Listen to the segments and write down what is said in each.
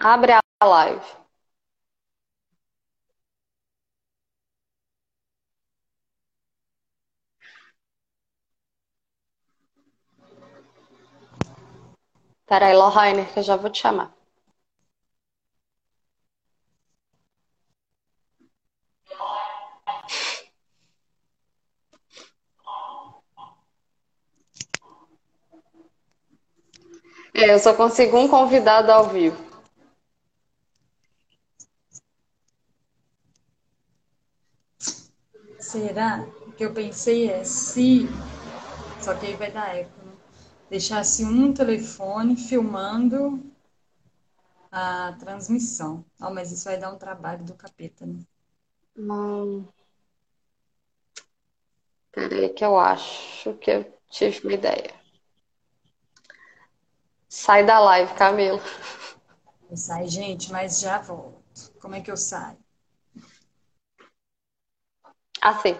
Abre a live. Peraí, Lohane, que eu já vou te chamar. É, eu só consigo um convidado ao vivo. Será? O que eu pensei é se. Só que aí vai dar eco, né? Deixasse um telefone filmando a transmissão. Oh, mas isso vai dar um trabalho do capeta, né? Não. Peraí, que eu acho que eu tive uma ideia. Sai da live, Camila. Sai, gente, mas já volto. Como é que eu saio? Assim.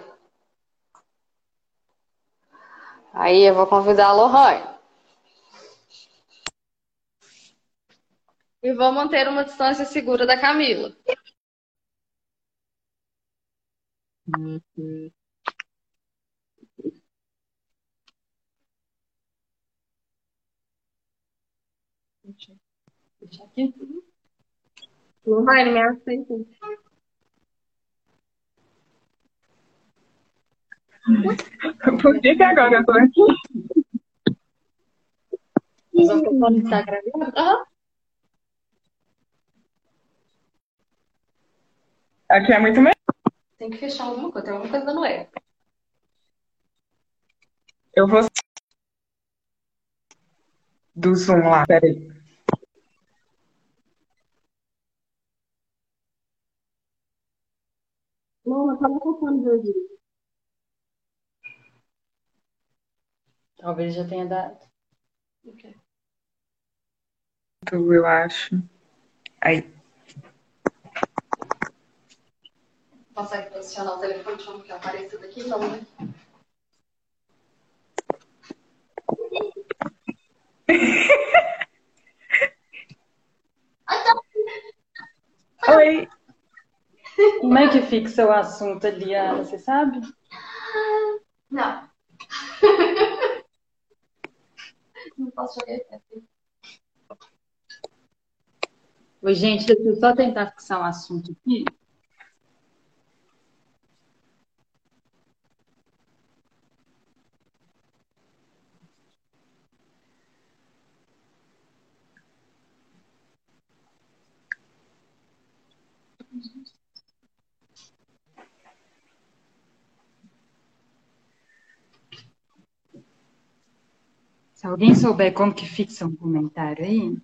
Aí eu vou convidar a Lohane. E vou manter uma distância segura da Camila. Deixa aqui. Lohane, me aceita. Por que, que agora eu tô aqui? O está gravando? Aham. Aqui é muito melhor. Tem que fechar alguma coisa, tem alguma coisa dando erro. Eu vou. Do Zoom lá, peraí. Não, eu tava contando de Talvez já tenha dado. Ok. Eu acho. Aí. Consegue posicionar o telefone que apareça daqui? Não, né? Oi! Como é que fixa o assunto ali, Ana? Você sabe? Oi, gente, deixa eu só tentar fixar um assunto aqui. Alguém souber como que fixa um comentário aí,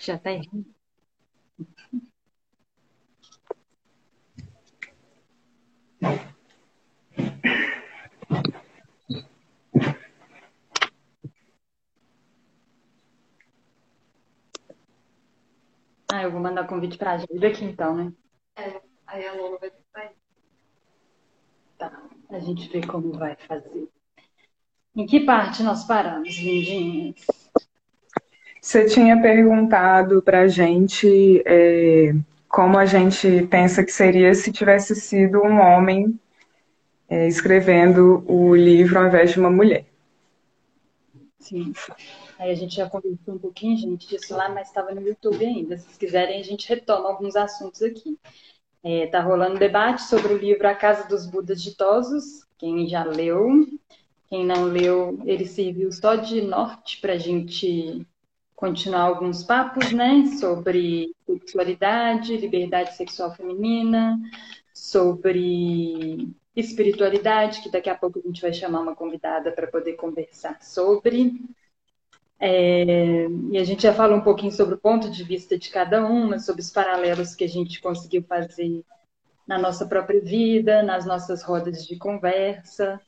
já tá errado. Ah, eu vou mandar convite pra ajuda aqui então, né? É, aí a Lola vai ter que sair. Tá, a gente vê como vai fazer. Em que parte nós paramos, lindinhas? Você tinha perguntado pra gente é, como a gente pensa que seria se tivesse sido um homem é, escrevendo o livro ao invés de uma mulher. Sim. Aí a gente já conversou um pouquinho, gente, disso lá, mas estava no YouTube ainda. Se vocês quiserem, a gente retoma alguns assuntos aqui. É, tá rolando um debate sobre o livro A Casa dos Budas Ditosos. Quem já leu, quem não leu, ele serviu só de norte para a gente continuar alguns papos, né? Sobre sexualidade, liberdade sexual feminina, sobre espiritualidade, que daqui a pouco a gente vai chamar uma convidada para poder conversar sobre. É, e a gente já falou um pouquinho sobre o ponto de vista de cada uma, sobre os paralelos que a gente conseguiu fazer na nossa própria vida, nas nossas rodas de conversa.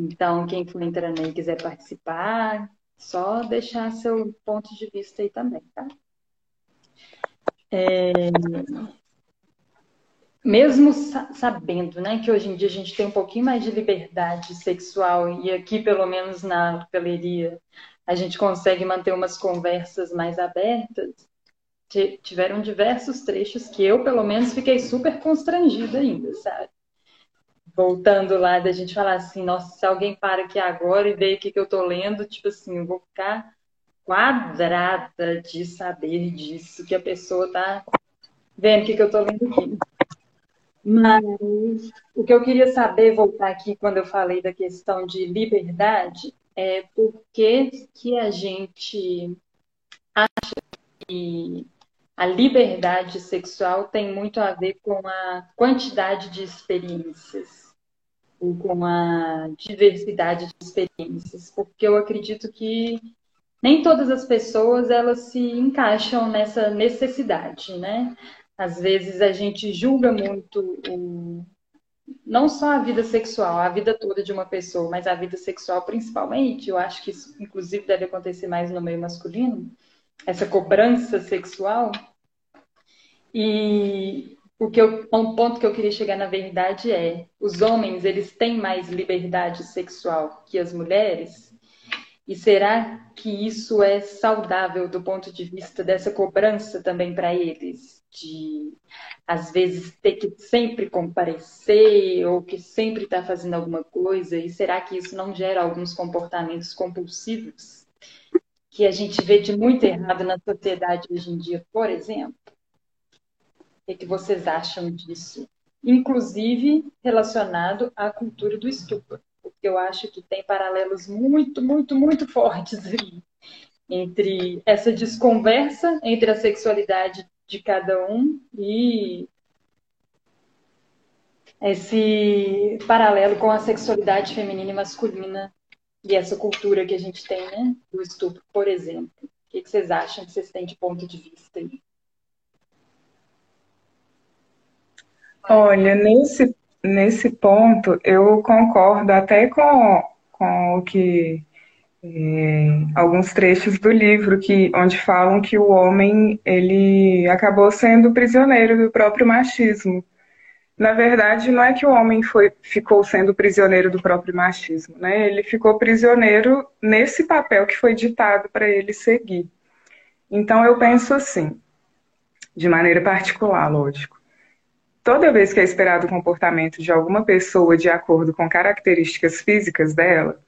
Então, quem for entrando aí e quiser participar, só deixar seu ponto de vista aí também, tá? É, mesmo sabendo, né, que hoje em dia a gente tem um pouquinho mais de liberdade sexual e aqui, pelo menos na peleria, a gente consegue manter umas conversas mais abertas, tiveram diversos trechos que eu, pelo menos, fiquei super constrangida ainda, sabe? Voltando lá da gente falar assim, nossa, se alguém para aqui agora e vê o que, que eu tô lendo, tipo assim, eu vou ficar quadrada de saber disso, que a pessoa tá vendo o que, que eu tô lendo aqui. Mas o que eu queria saber, voltar aqui quando eu falei da questão de liberdade, é por que, que a gente acha que a liberdade sexual tem muito a ver com a quantidade de experiências com a diversidade de experiências, porque eu acredito que nem todas as pessoas elas se encaixam nessa necessidade, né? Às vezes a gente julga muito o, não só a vida sexual, a vida toda de uma pessoa, mas a vida sexual principalmente. Eu acho que isso, inclusive, deve acontecer mais no meio masculino, essa cobrança sexual. E o que eu, um ponto que eu queria chegar na verdade é: os homens eles têm mais liberdade sexual que as mulheres? E será que isso é saudável do ponto de vista dessa cobrança também para eles? de às vezes ter que sempre comparecer ou que sempre está fazendo alguma coisa e será que isso não gera alguns comportamentos compulsivos que a gente vê de muito errado na sociedade hoje em dia, por exemplo? O que vocês acham disso? Inclusive relacionado à cultura do estupro, porque eu acho que tem paralelos muito, muito, muito fortes aí entre essa desconversa entre a sexualidade de cada um e esse paralelo com a sexualidade feminina e masculina e essa cultura que a gente tem, né, do estupro, por exemplo. O que, vocês acham que vocês têm de ponto de vista aí? Olha, nesse, nesse ponto eu concordo até com, com o que é, alguns trechos do livro que onde falam que o homem ele acabou sendo prisioneiro do próprio machismo. Na verdade, não é que o homem foi, ficou sendo prisioneiro do próprio machismo, né? Ele ficou prisioneiro nesse papel que foi ditado para ele seguir. Então eu penso assim, de maneira particular, lógico. Toda vez que é esperado o comportamento de alguma pessoa de acordo com características físicas dela,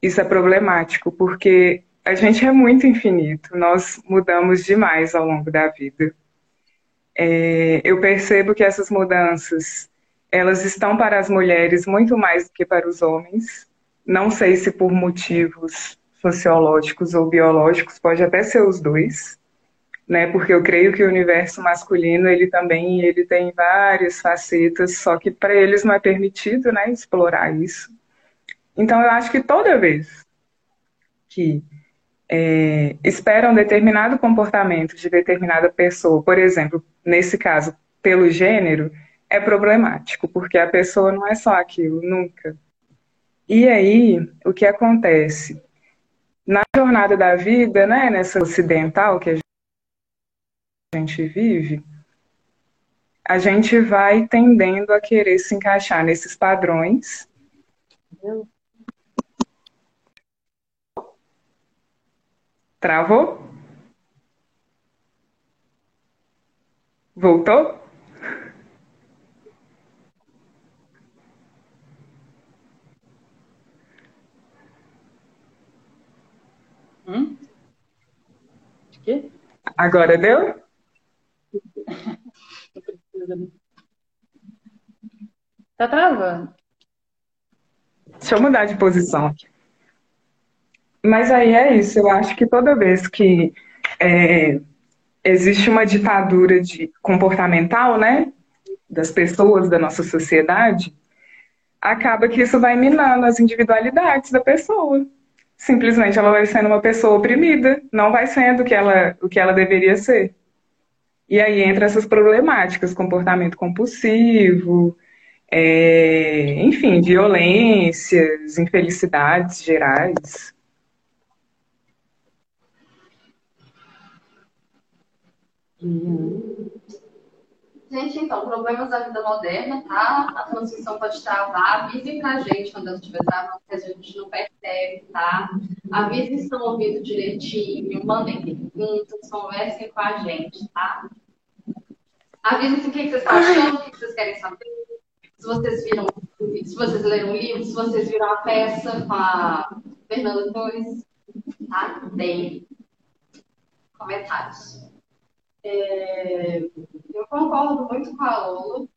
isso é problemático, porque a gente é muito infinito, nós mudamos demais ao longo da vida. É, eu percebo que essas mudanças, elas estão para as mulheres muito mais do que para os homens. Não sei se por motivos sociológicos ou biológicos, pode até ser os dois, né? Porque eu creio que o universo masculino, ele também, ele tem várias facetas, só que para eles não é permitido, né, explorar isso. Então, eu acho que toda vez que é, esperam determinado comportamento de determinada pessoa, por exemplo, nesse caso, pelo gênero, é problemático, porque a pessoa não é só aquilo, nunca. E aí, o que acontece? Na jornada da vida, né, nessa ocidental que a gente vive, a gente vai tendendo a querer se encaixar nesses padrões. Travou? Voltou? Hum? De quê? Agora deu? Tá travando. Deixa eu mudar de posição aqui. Mas aí é isso, eu acho que toda vez que é, existe uma ditadura de comportamental, né, das pessoas da nossa sociedade, acaba que isso vai minando as individualidades da pessoa. Simplesmente ela vai sendo uma pessoa oprimida, não vai sendo o que ela, o que ela deveria ser. E aí entra essas problemáticas, comportamento compulsivo, é, enfim, violências, infelicidades gerais. Uhum. Gente, então, problemas da vida moderna, tá? A transmissão pode travar. Avisem pra gente quando ela estiver travando, que a gente não percebe, tá? Avisem se estão ouvindo direitinho, mandem perguntas, conversem com a gente, tá? Avisem-se o que vocês estão achando, o que vocês querem saber. Se vocês viram, se vocês leram o livro, se vocês viram a peça com a Fernanda Torres, tá? Tem comentários. É, eu concordo muito com a Lola.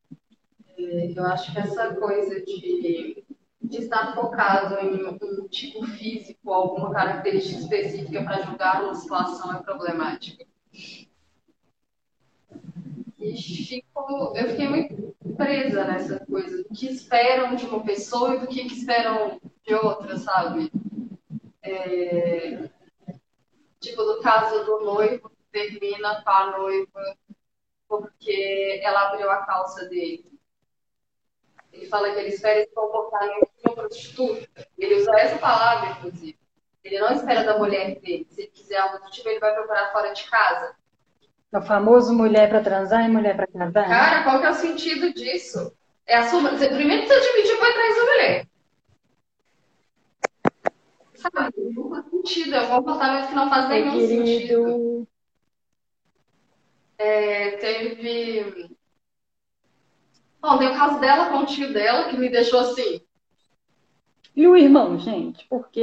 É, eu acho que essa coisa de, de estar focado em um tipo físico, alguma característica específica para julgar uma situação é problemática. E fico, eu fiquei muito presa nessa coisa do que esperam de uma pessoa e do que, que esperam de outra, sabe? É, tipo, do caso do noivo termina com a noiva porque ela abriu a calça dele. Ele fala que ele espera se comportar em uma prostituta. Ele usa essa palavra, inclusive. Ele não espera da mulher dele. Se ele quiser algo do tipo, ele vai procurar fora de casa. É o famoso mulher para transar e mulher para casar? Cara, qual que é o sentido disso? É a sua... Primeiro você admitir que foi atrás da mulher. Sabe? Não faz sentido. É um comportamento que não faz nenhum querido. sentido. É, teve. Bom, tem o caso dela com o tio dela, que me deixou assim. E o irmão, gente? Porque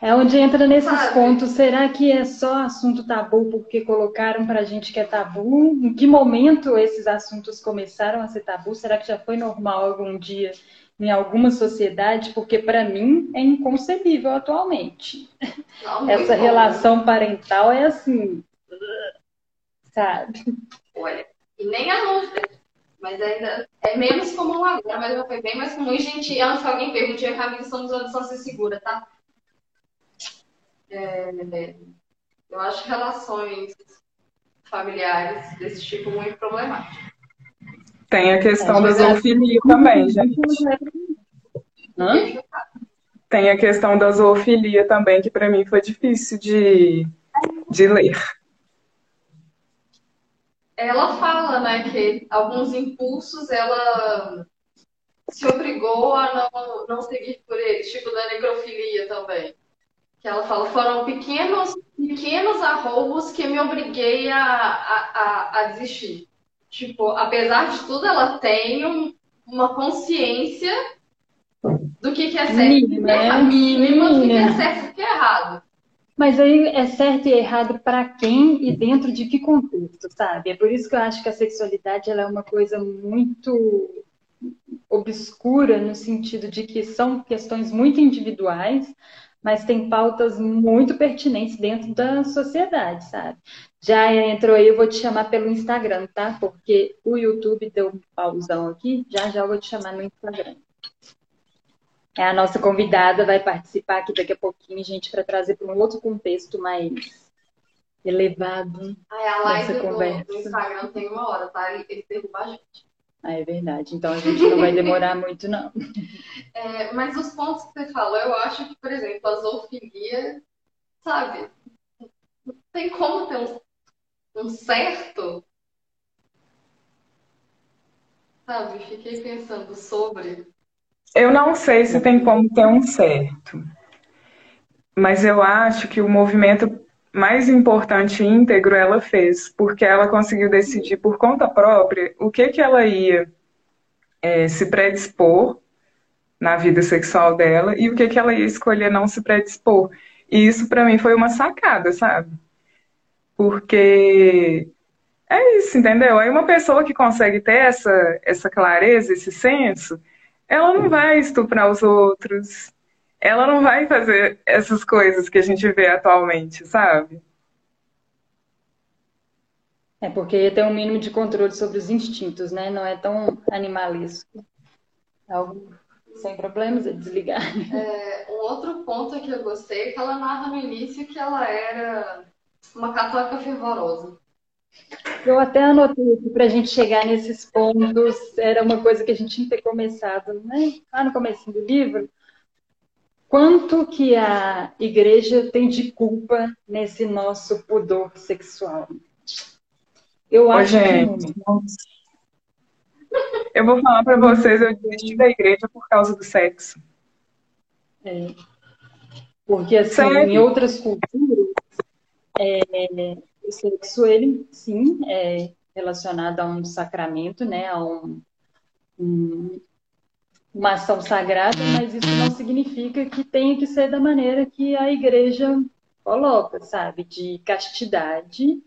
é onde entra nesses Sabe? pontos. Será que é só assunto tabu porque colocaram pra gente que é tabu? Em que momento esses assuntos começaram a ser tabu? Será que já foi normal algum dia em alguma sociedade? Porque pra mim é inconcebível atualmente. Não, Essa bom. relação parental é assim, sabe? Olha, e nem a Lúcia. Mas ainda é menos comum agora, mas já foi bem mais comum. E, gente, antes que alguém pergunte, a Camila estamos usando distância segura, tá? É, eu acho relações familiares desse tipo muito problemáticas. Tem a questão É, da é- zoofilia também, gente. Hã? Tem a questão da zoofilia também, que para mim foi difícil de, de ler. Ela fala, né, que alguns impulsos ela se obrigou a não, não seguir por eles, tipo da necrofilia também. Que ela fala, foram pequenos, pequenos arroubos que me obriguei a, a, a, a desistir. Tipo, apesar de tudo, ela tem um- uma consciência do que, que é certo e é né? Mínima do que, que é certo e do que é errado. Mas aí é certo e errado para quem e dentro de que contexto, sabe? É por isso que eu acho que a sexualidade ela é uma coisa muito obscura no sentido de que são questões muito individuais, mas tem pautas muito pertinentes dentro da sociedade, sabe? Já entrou aí, eu vou te chamar pelo Instagram, tá? Porque o YouTube deu um pausão aqui, já já eu vou te chamar no Instagram. É, a nossa convidada vai participar aqui daqui a pouquinho, gente, para trazer para um outro contexto mais elevado. Aí a live do, conversa. do Instagram tem uma hora, tá? Ele, ele derruba a gente. Ah, é verdade. Então a gente não vai demorar muito, não. É, mas os pontos que você falou, eu acho que, por exemplo, a zoofilia, sabe? Não tem como ter um, um certo. Sabe? Fiquei pensando sobre. Eu não sei se tem como ter um certo, mas eu acho que o movimento mais importante e íntegro ela fez, porque ela conseguiu decidir por conta própria o que que ela ia é, se predispor na vida sexual dela e o que que ela ia escolher não se predispor. E isso para mim foi uma sacada, sabe? Porque é isso, entendeu? Aí uma pessoa que consegue ter essa, essa clareza, esse senso, ela não vai estuprar os outros, ela não vai fazer essas coisas que a gente vê atualmente, sabe? É porque tem um mínimo de controle sobre os instintos, né? Não é tão animalesco. É algo sem problemas, é desligar. É, um outro ponto que eu gostei é que ela narra no início que ela era uma católica fervorosa. Eu até anotei aqui para a gente chegar nesses pontos. Era uma coisa que a gente tinha que ter começado, né? Lá no começo do livro. Quanto que a igreja tem de culpa nesse nosso pudor sexual? Eu acho que gente, muito. eu vou falar pra vocês, eu desisti da igreja por causa do sexo. É. Porque, assim, assim, Sério? em outras culturas, é, o sexo, ele, sim, é relacionado a um sacramento, né? A um, um, uma ação sagrada, mas isso não significa que tenha que ser da maneira que a igreja coloca, sabe? De castidade.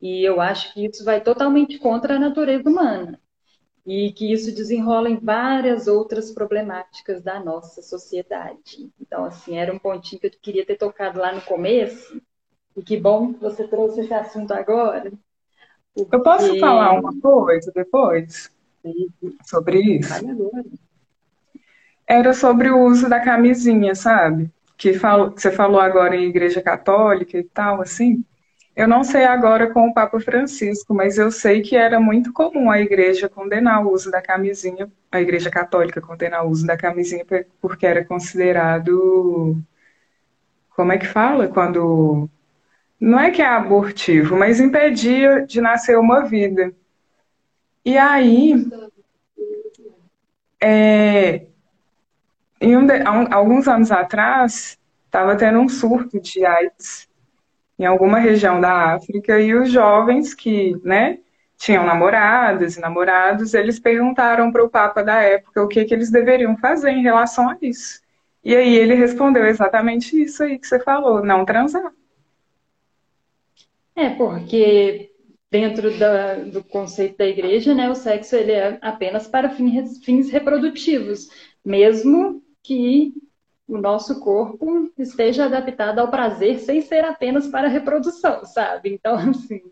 E eu acho que isso vai totalmente contra a natureza humana e que isso desenrola em várias outras problemáticas da nossa sociedade. Então, assim, era um pontinho que eu queria ter tocado lá no começo, e que bom que você trouxe esse assunto agora. Porque... Eu posso falar uma coisa depois sobre isso? Era sobre o uso da camisinha, sabe? Que, falo, que você falou agora em igreja católica e tal, assim. Eu não sei agora com o Papa Francisco, mas eu sei que era muito comum a igreja condenar o uso da camisinha, a igreja católica condenar o uso da camisinha porque era considerado. Como é que fala? Quando. Não é que é abortivo, mas impedia de nascer uma vida. E aí. É, um de, alguns anos atrás, estava tendo um surto de AIDS em alguma região da África e os jovens que, né, tinham namoradas e namorados, eles perguntaram para o Papa da época o que, que eles deveriam fazer em relação a isso. E aí ele respondeu exatamente isso aí que você falou, não transar. É, porque dentro da, do conceito da igreja, né, o sexo ele é apenas para fins, fins reprodutivos, mesmo que o nosso corpo esteja adaptado ao prazer sem ser apenas para reprodução, sabe? Então, assim,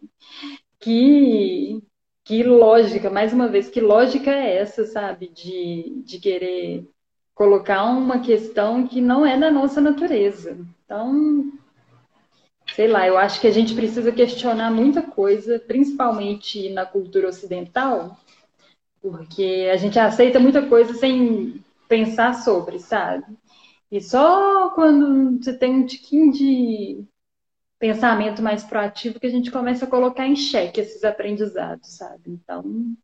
que, que lógica, mais uma vez, que lógica é essa, sabe? De, de querer colocar uma questão que não é da nossa natureza. Então, sei lá, eu acho que a gente precisa questionar muita coisa, principalmente na cultura ocidental, porque a gente aceita muita coisa sem pensar sobre, sabe? E só quando você tem um tiquinho de pensamento mais proativo que a gente começa a colocar em xeque esses aprendizados, sabe? Então,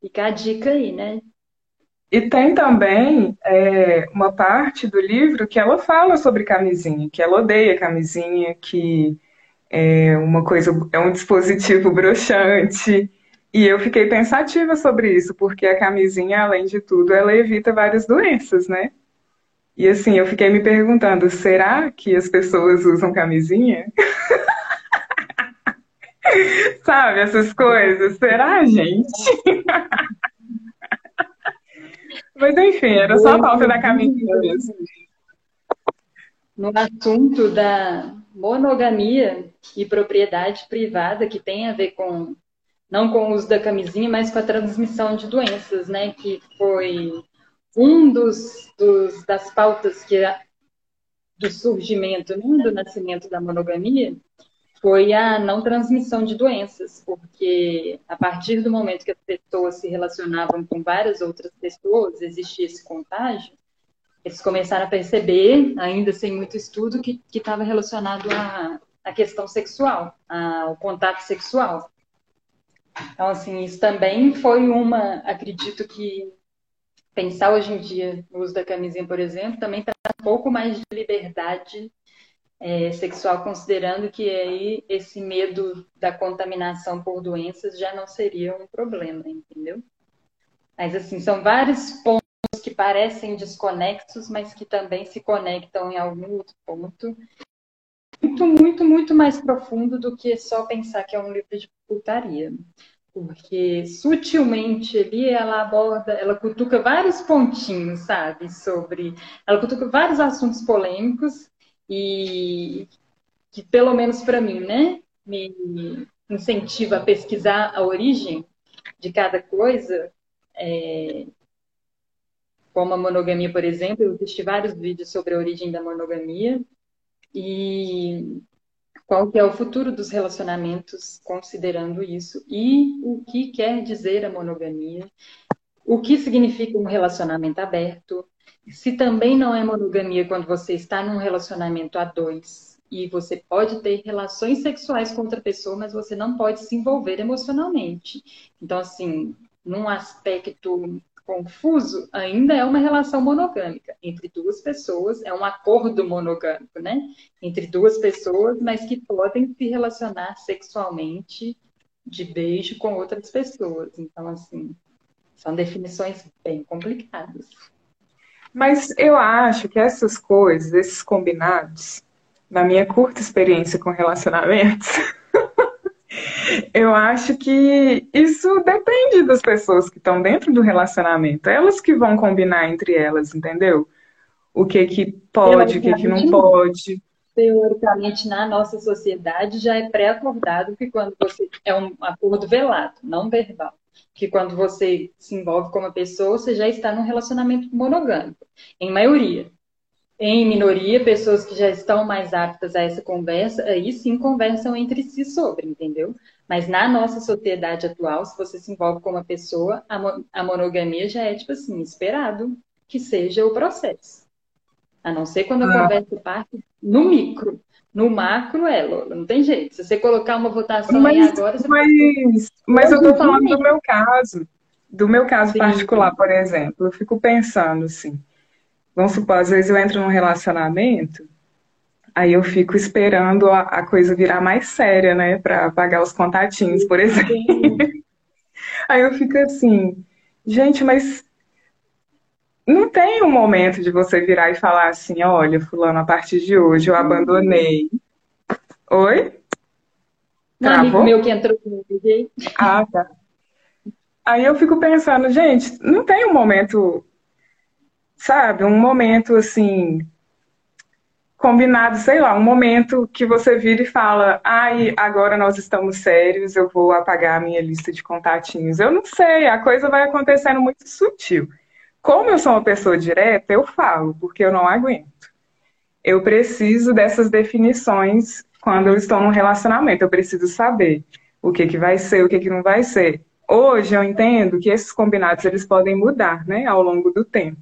fica a dica aí, né? E tem também é, uma parte do livro que ela fala sobre camisinha, que ela odeia camisinha, que é uma coisa, é um dispositivo broxante. E eu fiquei pensativa sobre isso, porque a camisinha, além de tudo, ela evita várias doenças, né? E assim, eu fiquei me perguntando, será que as pessoas usam camisinha? Sabe, essas coisas? Será, gente? Mas enfim, era só a falta da camisinha mesmo. No assunto da monogamia e propriedade privada, que tem a ver com, não com o uso da camisinha, mas com a transmissão de doenças, né? Que foi um dos, dos das pautas que do surgimento, né, do nascimento da monogamia, foi a não transmissão de doenças, porque a partir do momento que as pessoas se relacionavam com várias outras pessoas, existia esse contágio, eles começaram a perceber, ainda sem muito estudo, que estava relacionado à, questão sexual, ao contato sexual. Então, assim, isso também foi uma, acredito que pensar hoje em dia no uso da camisinha, por exemplo, também traz um pouco mais de liberdade é, sexual, considerando que aí esse medo da contaminação por doenças já não seria um problema, entendeu? Mas assim, são vários pontos que parecem desconexos, mas que também se conectam em algum outro ponto. Muito, muito, muito mais profundo do que só pensar que é um livro de putaria porque sutilmente ali ela aborda, ela cutuca vários pontinhos, sabe, sobre, ela cutuca vários assuntos polêmicos e que pelo menos para mim, né, me incentiva a pesquisar a origem de cada coisa, é, como a monogamia, por exemplo, eu assisti vários vídeos sobre a origem da monogamia e qual que é o futuro dos relacionamentos considerando isso e o que quer dizer a monogamia, o que significa um relacionamento aberto, se também não é monogamia quando você está num relacionamento a dois e você pode ter relações sexuais com outra pessoa, mas você não pode se envolver emocionalmente. Então, assim, num aspecto confuso, ainda é uma relação monogâmica entre duas pessoas, é um acordo monogâmico, né? Entre duas pessoas, mas que podem se relacionar sexualmente de beijo com outras pessoas. Então, assim, são definições bem complicadas. Mas eu acho que essas coisas, esses combinados, na minha curta experiência com relacionamentos, eu acho que isso depende das pessoas que estão dentro do relacionamento. Elas que vão combinar entre elas, entendeu? O que que pode, o que que não pode. Teoricamente, na nossa sociedade, já é pré-acordado que quando você. É um acordo velado, não verbal. Que quando você se envolve com uma pessoa, você já está num relacionamento monogâmico. Em maioria em minoria, pessoas que já estão mais aptas a essa conversa, aí sim conversam entre si sobre, entendeu? Mas na nossa sociedade atual, se você se envolve com uma pessoa, a, monogamia já é, tipo assim, esperado que seja o processo. A não ser quando a ah. conversa parte no micro. No macro é, Lola, não tem jeito. Se você colocar uma votação mas, aí agora... Você mas, mas eu tô falando do meu caso. Do meu caso sim. particular, por exemplo. Eu fico pensando, assim Vamos supor, às vezes eu entro num relacionamento, aí eu fico esperando a, a coisa virar mais séria, né? Pra pagar os contatinhos, por exemplo. aí eu fico assim, gente, mas não tem um momento de você virar e falar assim, olha, fulano, a partir de hoje eu abandonei. Oi? Um amigo meu que entrou Ah, tá. Aí eu fico pensando, gente, não tem um momento sabe, um momento assim, combinado, sei lá, um momento que você vira e fala, ai, agora nós estamos sérios, eu vou apagar a minha lista de contatinhos. Eu não sei, a coisa vai acontecendo muito sutil. Como eu sou uma pessoa direta, eu falo, porque eu não aguento. Eu preciso dessas definições quando eu estou num relacionamento. Eu preciso saber o que, que vai ser, o que, que não vai ser. Hoje eu entendo que esses combinados eles podem mudar, né, ao longo do tempo.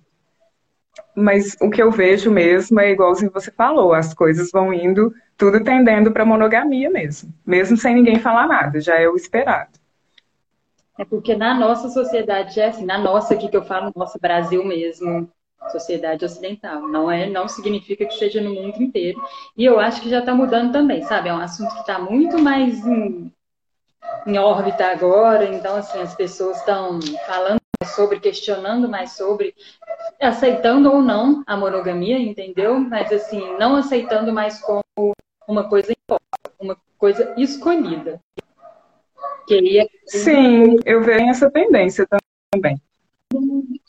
Mas o que eu vejo mesmo é igualzinho você falou, as coisas vão indo, tudo tendendo para monogamia mesmo, mesmo sem ninguém falar nada, já é o esperado. É porque na nossa sociedade é assim, na nossa aqui que eu falo, nosso Brasil mesmo, sociedade ocidental. Não é, não significa que seja no mundo inteiro. E eu acho que já está mudando também, sabe? É um assunto que está muito mais em, em órbita agora. Então, assim, as pessoas estão falando sobre, questionando mais sobre, aceitando ou não a monogamia, entendeu? Mas assim, não aceitando mais como uma coisa imposta, uma coisa escolhida. É... Sim, eu vejo essa tendência também.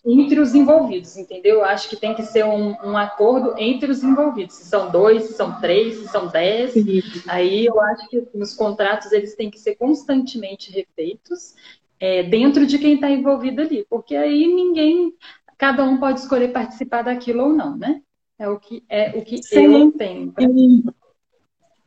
Entre os envolvidos, entendeu? Eu acho que tem que ser um, um, acordo entre os envolvidos. Se são dois, se são três, se são dez. Sim. Aí eu acho que os contratos eles têm que ser constantemente refeitos é, dentro de quem está envolvido ali, porque aí ninguém, cada um pode escolher participar daquilo ou não, né? É o que é o que Sim, eu tenho. E,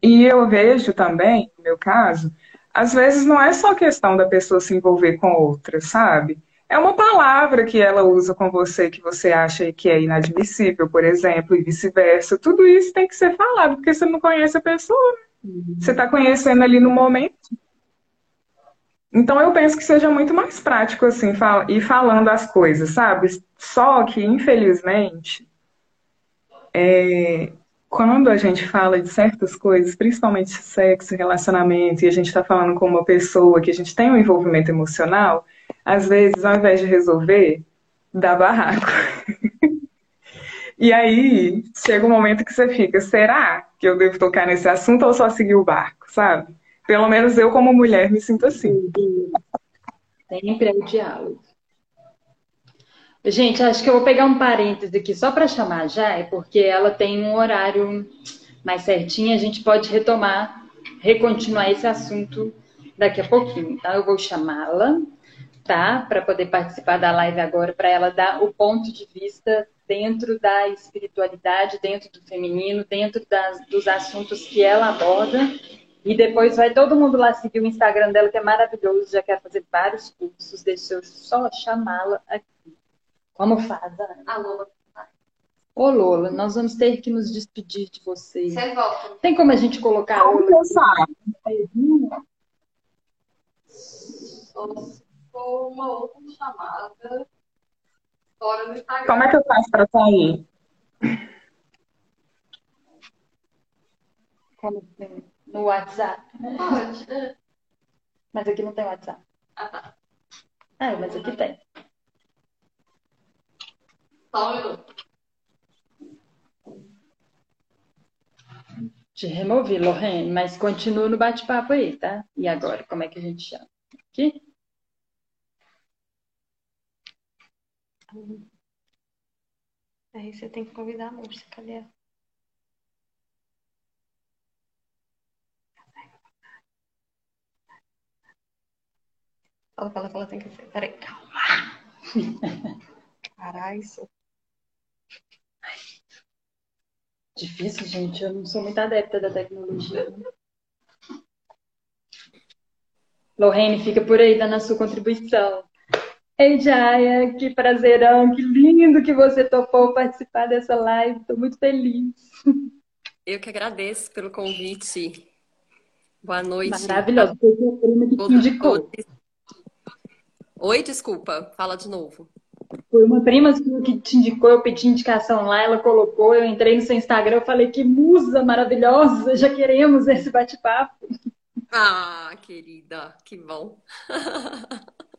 e eu vejo também, no meu caso, às vezes não é só questão da pessoa se envolver com outra, sabe? É uma palavra que ela usa com você que você acha que é inadmissível, por exemplo, e vice-versa. Tudo isso tem que ser falado, porque você não conhece a pessoa. Uhum. Você está conhecendo ali no momento. Então eu penso que seja muito mais prático assim, ir falando as coisas, sabe? Só que, infelizmente, é, quando a gente fala de certas coisas, principalmente sexo, relacionamento, e a gente está falando com uma pessoa que a gente tem um envolvimento emocional, às vezes, ao invés de resolver, dá barraco. e aí chega um momento que você fica, será que eu devo tocar nesse assunto ou só seguir o barco, sabe? Pelo menos eu, como mulher, me sinto assim. Sempre é o diálogo. Gente, acho que eu vou pegar um parêntese aqui só para chamar já, é porque ela tem um horário mais certinho, a gente pode retomar, recontinuar esse assunto daqui a pouquinho. Então, eu vou chamá-la, tá? Para poder participar da live agora, para ela dar o ponto de vista dentro da espiritualidade, dentro do feminino, dentro das, dos assuntos que ela aborda e depois vai todo mundo lá seguir o Instagram dela, que é maravilhoso, já quer fazer vários cursos. Deixa eu só chamá-la aqui. Como faz, Ana? A Lola. Ô Lola, nós vamos ter que nos despedir de você. Você volta. Tem como a gente colocar a Lola? Só se for uma outra chamada. fora no Instagram. Como é que eu faço para sair? Como assim? No WhatsApp. Pode. Mas aqui não tem WhatsApp. Ah, tá. Ah, mas aqui tem. Só um minuto. Te removi, Lorraine, mas continua no bate-papo aí, tá? E agora, como é que a gente chama? Aqui? Aí você tem que convidar a moça, cadê ela? Fala, fala, fala, tem que ser. Peraí, calma. Caralho, isso. Difícil, gente. Eu não sou muito adepta da tecnologia. Lorraine, fica por aí dando a sua contribuição. Ei, Jaya, que prazerão, que lindo que você topou participar dessa live. Estou muito feliz. Eu que agradeço pelo convite. Boa noite. Maravilhoso. Que indicou. Oi, desculpa, fala de novo. Foi uma prima que te indicou, eu pedi indicação lá, ela colocou, eu entrei no seu Instagram, eu falei que musa maravilhosa, já queremos esse bate-papo. Ah, querida, que bom.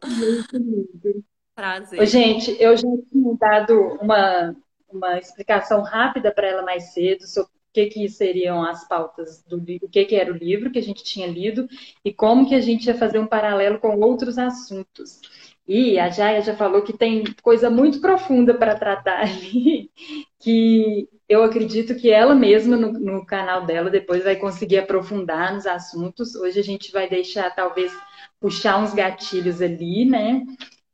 Muito lindo. Prazer. Ô, gente, eu já tinha dado uma, uma explicação rápida para ela mais cedo sobre o que, que seriam as pautas do livro, o que, que era o livro que a gente tinha lido e como que a gente ia fazer um paralelo com outros assuntos. E a Jaya já falou que tem coisa muito profunda para tratar ali, que eu acredito que ela mesma, no, no, canal dela, depois vai conseguir aprofundar nos assuntos. Hoje a gente vai deixar, talvez, puxar uns gatilhos ali, né?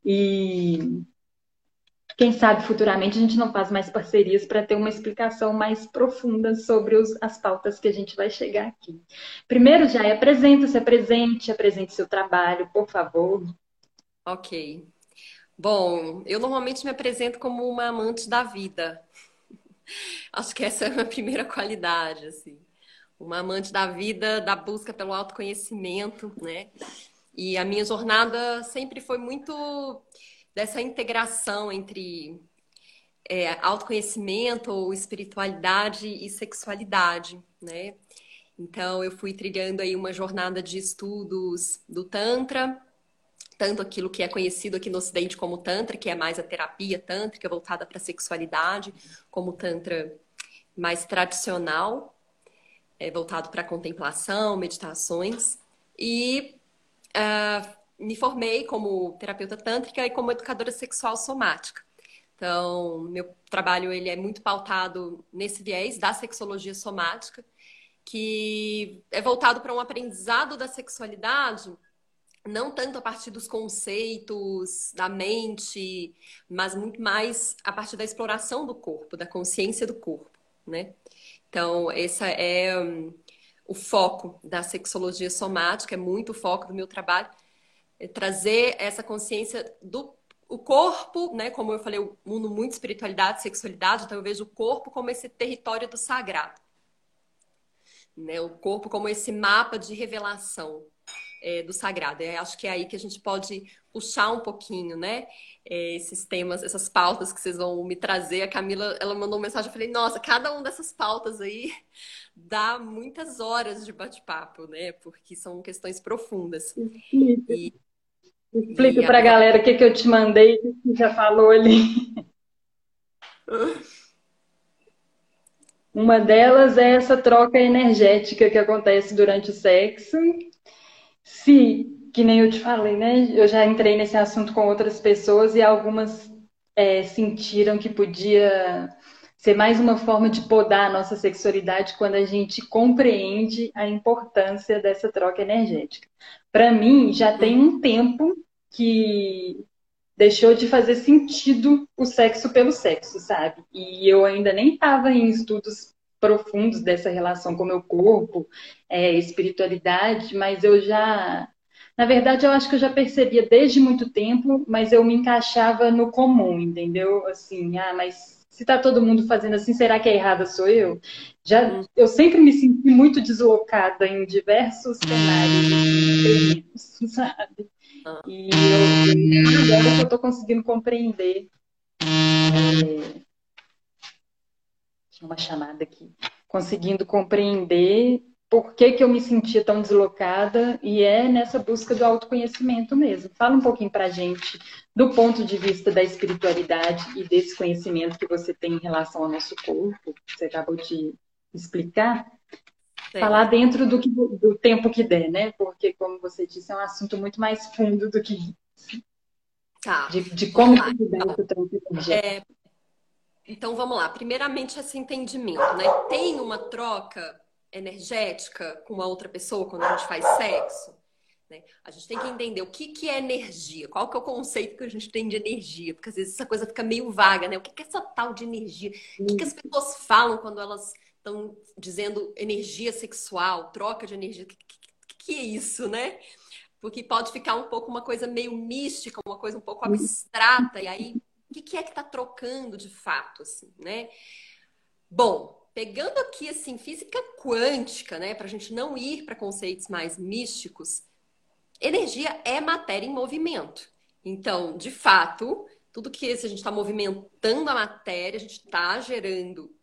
E quem sabe futuramente a gente não faz mais parcerias para ter uma explicação mais profunda sobre os, as pautas que a gente vai chegar aqui. Primeiro, Jaya, apresenta-se, apresente, apresente seu trabalho, por favor. Ok. Bom, eu normalmente me apresento como uma amante da vida. Acho que essa é a minha primeira qualidade, assim. Uma amante da vida, da busca pelo autoconhecimento, né? E a minha jornada sempre foi muito dessa integração entre é, autoconhecimento ou espiritualidade e sexualidade, né? Então eu fui trilhando aí uma jornada de estudos do Tantra, tanto aquilo que é conhecido aqui no Ocidente como Tantra, que é mais a terapia tântrica voltada para a sexualidade, como Tantra mais tradicional, é, voltado para contemplação, meditações. E uh, me formei como terapeuta tântrica e como educadora sexual somática. Então, meu trabalho ele é muito pautado nesse viés da sexologia somática, que é voltado para um aprendizado da sexualidade não tanto a partir dos conceitos da mente, mas muito mais a partir da exploração do corpo, da consciência do corpo, né? Então, esse é um, o foco da sexologia somática, é muito o foco do meu trabalho, é trazer essa consciência do o corpo, né? Como eu falei, o mundo muito espiritualidade, sexualidade, então eu vejo o corpo como esse território do sagrado. Né? O corpo como esse mapa de revelação, é, do sagrado. Eu acho que é aí que a gente pode puxar um pouquinho, né? É, esses temas, essas pautas que vocês vão me trazer. A Camila, ela mandou uma mensagem, eu falei, nossa, cada uma dessas pautas aí dá muitas horas de bate-papo, né? Porque são questões profundas. E, Explica para a galera o que, que eu te mandei, que já falou ali. Uma delas é essa troca energética que acontece durante o sexo, se, que nem eu te falei, né? Eu já entrei nesse assunto com outras pessoas e algumas é, sentiram que podia ser mais uma forma de podar a nossa sexualidade quando a gente compreende a importância dessa troca energética. Para mim, já tem um tempo que deixou de fazer sentido o sexo pelo sexo, sabe? E eu ainda nem estava em estudos profundos dessa relação com o meu corpo, é, espiritualidade, mas eu já. Na verdade, eu acho que eu já percebia desde muito tempo, mas eu me encaixava no comum, entendeu? Assim, ah, mas se tá todo mundo fazendo assim, será que é errada sou eu? Já, hum. eu sempre me senti muito deslocada em diversos cenários, sabe? Ah. E eu, agora que eu tô conseguindo compreender é, uma chamada aqui, conseguindo compreender por que, que eu me sentia tão deslocada e é nessa busca do autoconhecimento mesmo. Fala um pouquinho para a gente do ponto de vista da espiritualidade e desse conhecimento que você tem em relação ao nosso corpo, que você acabou de explicar. Sim. Falar dentro do, que, do tempo que der, né? Porque, como você disse, é um assunto muito mais fundo do que isso. Tá. De, de como lidar com o é, Então, vamos lá. Primeiramente, esse entendimento, né? Tem uma troca energética com uma outra pessoa quando a gente faz sexo? Né? A gente tem que entender o que, que é energia, qual que é o conceito que a gente tem de energia, porque às vezes essa coisa fica meio vaga, né? O que, que é essa tal de energia? O que, que as pessoas falam quando elas estão dizendo energia sexual, troca de energia? O que, que, que é isso, né? Porque pode ficar um pouco uma coisa meio mística, uma coisa um pouco abstrata, e aí o que, que é que está trocando de fato, assim, né? Bom, pegando aqui assim física quântica, né, para a gente não ir para conceitos mais místicos, energia é matéria em movimento. Então, de fato, tudo que se a gente está movimentando a matéria, a gente está gerando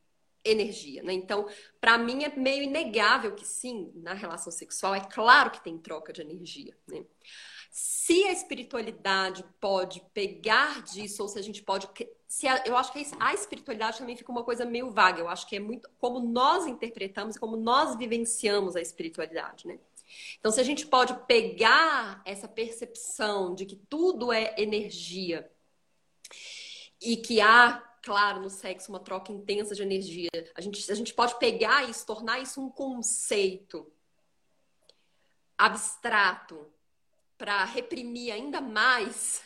energia, né? Então, para mim é meio inegável que sim, na relação sexual é claro que tem troca de energia, né? Se a espiritualidade pode pegar disso, ou se a gente pode. Se a, eu acho que a espiritualidade também fica uma coisa meio vaga. Eu acho que é muito como nós interpretamos como nós vivenciamos a espiritualidade, né? Então, se a gente pode pegar essa percepção de que tudo é energia e que há, claro, no sexo uma troca intensa de energia, a gente, a gente pode pegar isso, tornar isso um conceito abstrato para reprimir ainda mais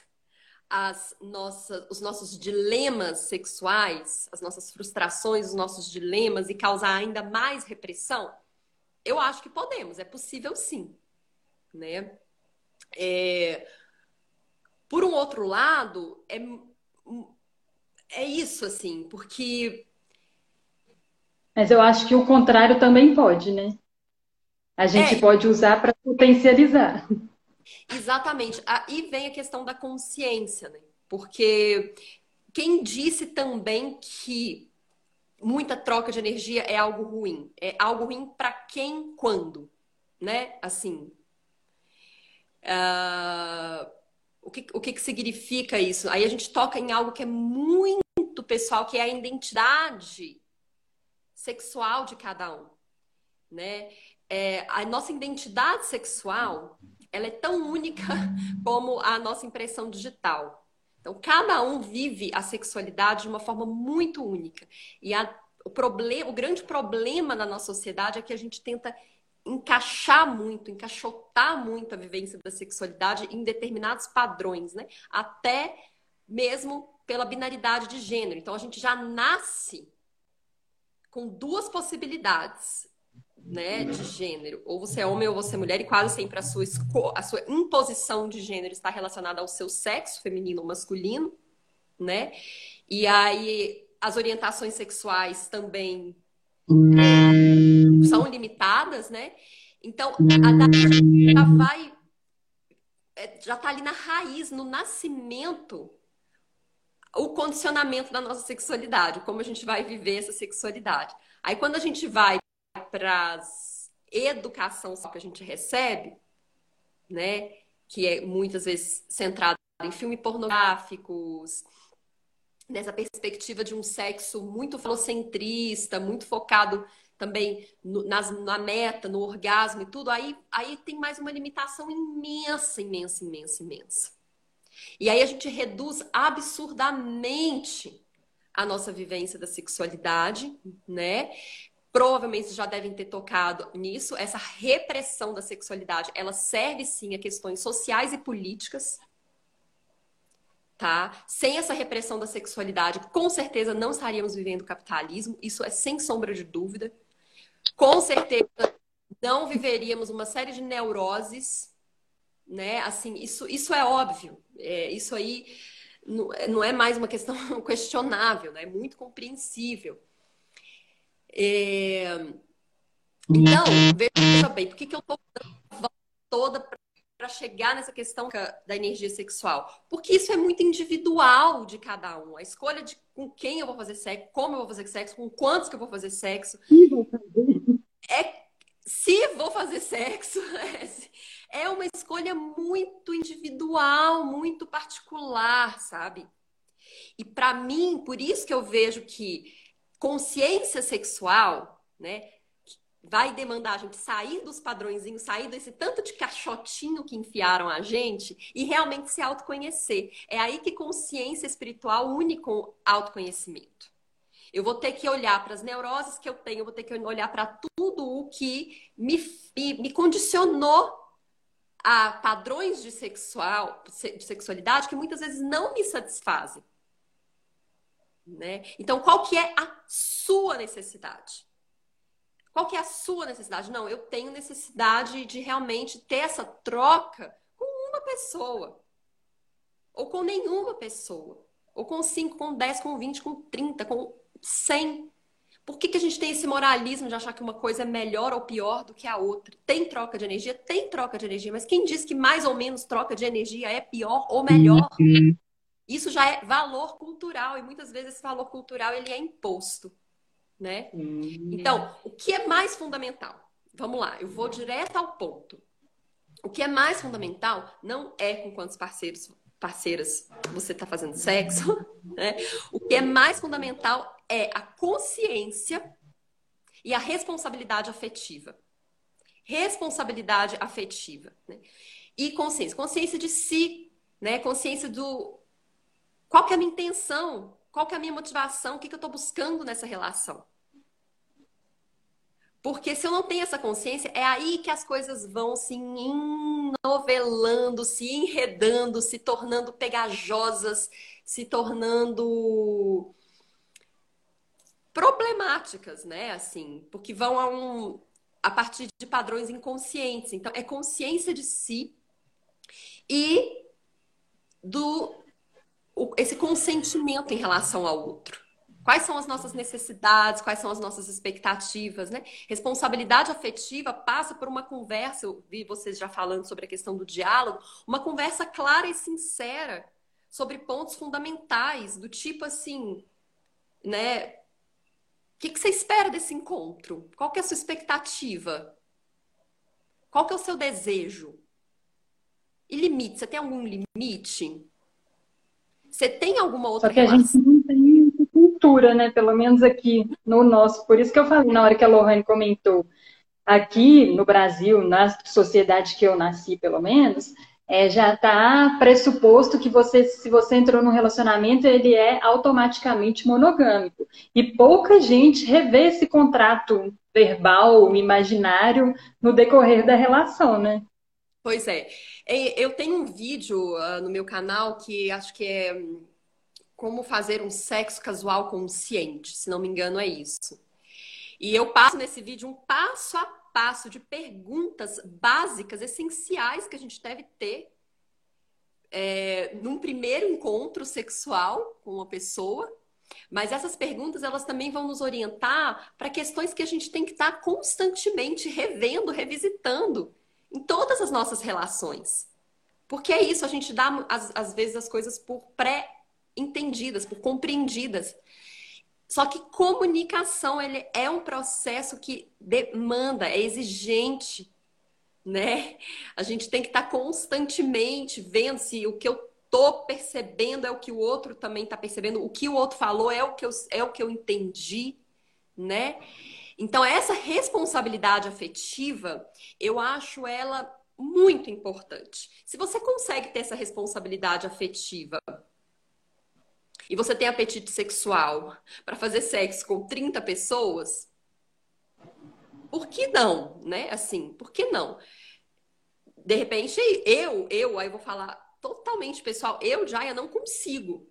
as nossas, os nossos dilemas sexuais, as nossas frustrações, os nossos dilemas e causar ainda mais repressão? Eu acho que podemos, é possível sim, né? É... Por um outro lado, é, é isso assim, porque mas eu acho que o contrário também pode, né? A gente é. pode usar para potencializar. Exatamente. Aí vem a questão da consciência, né? Porque quem disse também que muita troca de energia é algo ruim? É algo ruim para quem, quando? Né? Assim. Uh, o, que, o que, que significa isso? Aí a gente toca em algo que é muito pessoal, que é a identidade sexual de cada um. Né? É, a nossa identidade sexual ela é tão única como a nossa impressão digital. Então, cada um vive a sexualidade de uma forma muito única. E a, o, problema, o grande problema da nossa sociedade é que a gente tenta encaixar muito, encaixotar muito a vivência da sexualidade em determinados padrões, né? Até mesmo pela binaridade de gênero. Então, a gente já nasce com duas possibilidades né, de gênero. Ou você é homem ou você é mulher, e quase sempre a sua, a sua imposição de gênero está relacionada ao seu sexo, feminino ou masculino, né? E aí as orientações sexuais também é, são limitadas, né? Então, a já vai. É, já está ali na raiz, no nascimento, o condicionamento da nossa sexualidade, como a gente vai viver essa sexualidade. Aí, quando a gente vai para as educação que a gente recebe, né, que é muitas vezes centrada em filmes pornográficos, nessa perspectiva de um sexo muito falocentrista, muito focado também no, nas, na meta, no orgasmo e tudo, aí, aí tem mais uma limitação imensa, imensa, imensa, imensa. E aí a gente reduz absurdamente a nossa vivência da sexualidade, né? Provavelmente já devem ter tocado nisso. Essa repressão da sexualidade, ela serve sim a questões sociais e políticas. Tá? Sem essa repressão da sexualidade, com certeza não estaríamos vivendo capitalismo, isso é sem sombra de dúvida. Com certeza não viveríamos uma série de neuroses, né? Assim, isso, isso é óbvio. É, isso aí não é mais uma questão questionável, né? É muito compreensível. É... Então, veja bem, por que, que eu estou dando toda para chegar nessa questão da energia sexual? Porque isso é muito individual de cada um. A escolha de com quem eu vou fazer sexo, como eu vou fazer sexo, com quantos que eu vou fazer sexo. É se vou fazer sexo, é uma escolha muito individual, muito particular, sabe? E para mim, por isso que eu vejo que consciência sexual, né, vai demandar a gente sair dos padrõezinhos, sair desse tanto de caixotinho que enfiaram a gente e realmente se autoconhecer. É aí que consciência espiritual une com autoconhecimento. Eu vou ter que olhar para as neuroses que eu tenho, eu vou ter que olhar para tudo o que me, me, condicionou a padrões de, sexual, de sexualidade que muitas vezes não me satisfazem. Né? Então, qual que é a sua necessidade? Qual que é a sua necessidade? Não, eu tenho necessidade de realmente ter essa troca com uma pessoa. Ou com nenhuma pessoa. Ou com 5, com 10, com 20, com 30, com 100. Por que, que a gente tem esse moralismo de achar que uma coisa é melhor ou pior do que a outra? Tem troca de energia? Tem troca de energia, mas quem diz que mais ou menos troca de energia é pior ou melhor? Uhum. Isso já é valor cultural e muitas vezes esse valor cultural ele é imposto né? Hum. Então, o que é mais fundamental? Vamos lá, eu vou direto ao ponto. O que é mais fundamental não é com quantos parceiros, parceiras você está fazendo sexo, né? O que é mais fundamental é a consciência e a responsabilidade afetiva. Responsabilidade afetiva, né? E consciência, consciência de si, né? Consciência do qual que é a minha intenção qual que é a minha motivação? O que, que eu estou buscando nessa relação? Porque se eu não tenho essa consciência, é aí que as coisas vão se novelando, se enredando, se tornando pegajosas, se tornando problemáticas, né? Assim, porque vão a um a partir de padrões inconscientes. Então, é consciência de si e do esse consentimento em relação ao outro. Quais são as nossas necessidades, quais são as nossas expectativas, né? Responsabilidade afetiva passa por uma conversa, eu vi vocês já falando sobre a questão do diálogo, uma conversa clara e sincera sobre pontos fundamentais, do tipo assim, né? O que, que você espera desse encontro? Qual que é a sua expectativa? Qual que é o seu desejo? E limite? Você tem algum limite? Você tem alguma outra Só que relação? a gente não tem cultura, né? Pelo menos aqui no nosso. Por isso que eu falei na hora que a Lohane comentou. Aqui no Brasil, na sociedade que eu nasci, pelo menos, é, já está pressuposto que você, se você entrou num relacionamento, ele é automaticamente monogâmico. E pouca gente revê esse contrato verbal, imaginário, no decorrer da relação, né? Pois é. Eu tenho um vídeo uh, no meu canal que acho que é hum, como fazer um sexo casual consciente, se não me engano, é isso. E eu passo nesse vídeo um passo a passo de perguntas básicas, essenciais que a gente deve ter é, num primeiro encontro sexual com uma pessoa. Mas essas perguntas elas também vão nos orientar para questões que a gente tem que estar constantemente revendo, revisitando em todas as nossas relações. Porque é isso, a gente dá, às, vezes, as coisas por pré-entendidas, por compreendidas. Só que comunicação ele é um processo que demanda, é exigente, né? A gente tem que estar constantemente vendo se o que eu tô percebendo é o que o outro também está percebendo, o que o outro falou é o que eu, é o que eu entendi, né? Então, essa responsabilidade afetiva, eu acho ela muito importante. Se você consegue ter essa responsabilidade afetiva e você tem apetite sexual para fazer sexo com 30 pessoas, por que não, né? Assim, por que não? De repente, eu, eu, aí eu vou falar totalmente pessoal, eu eu não consigo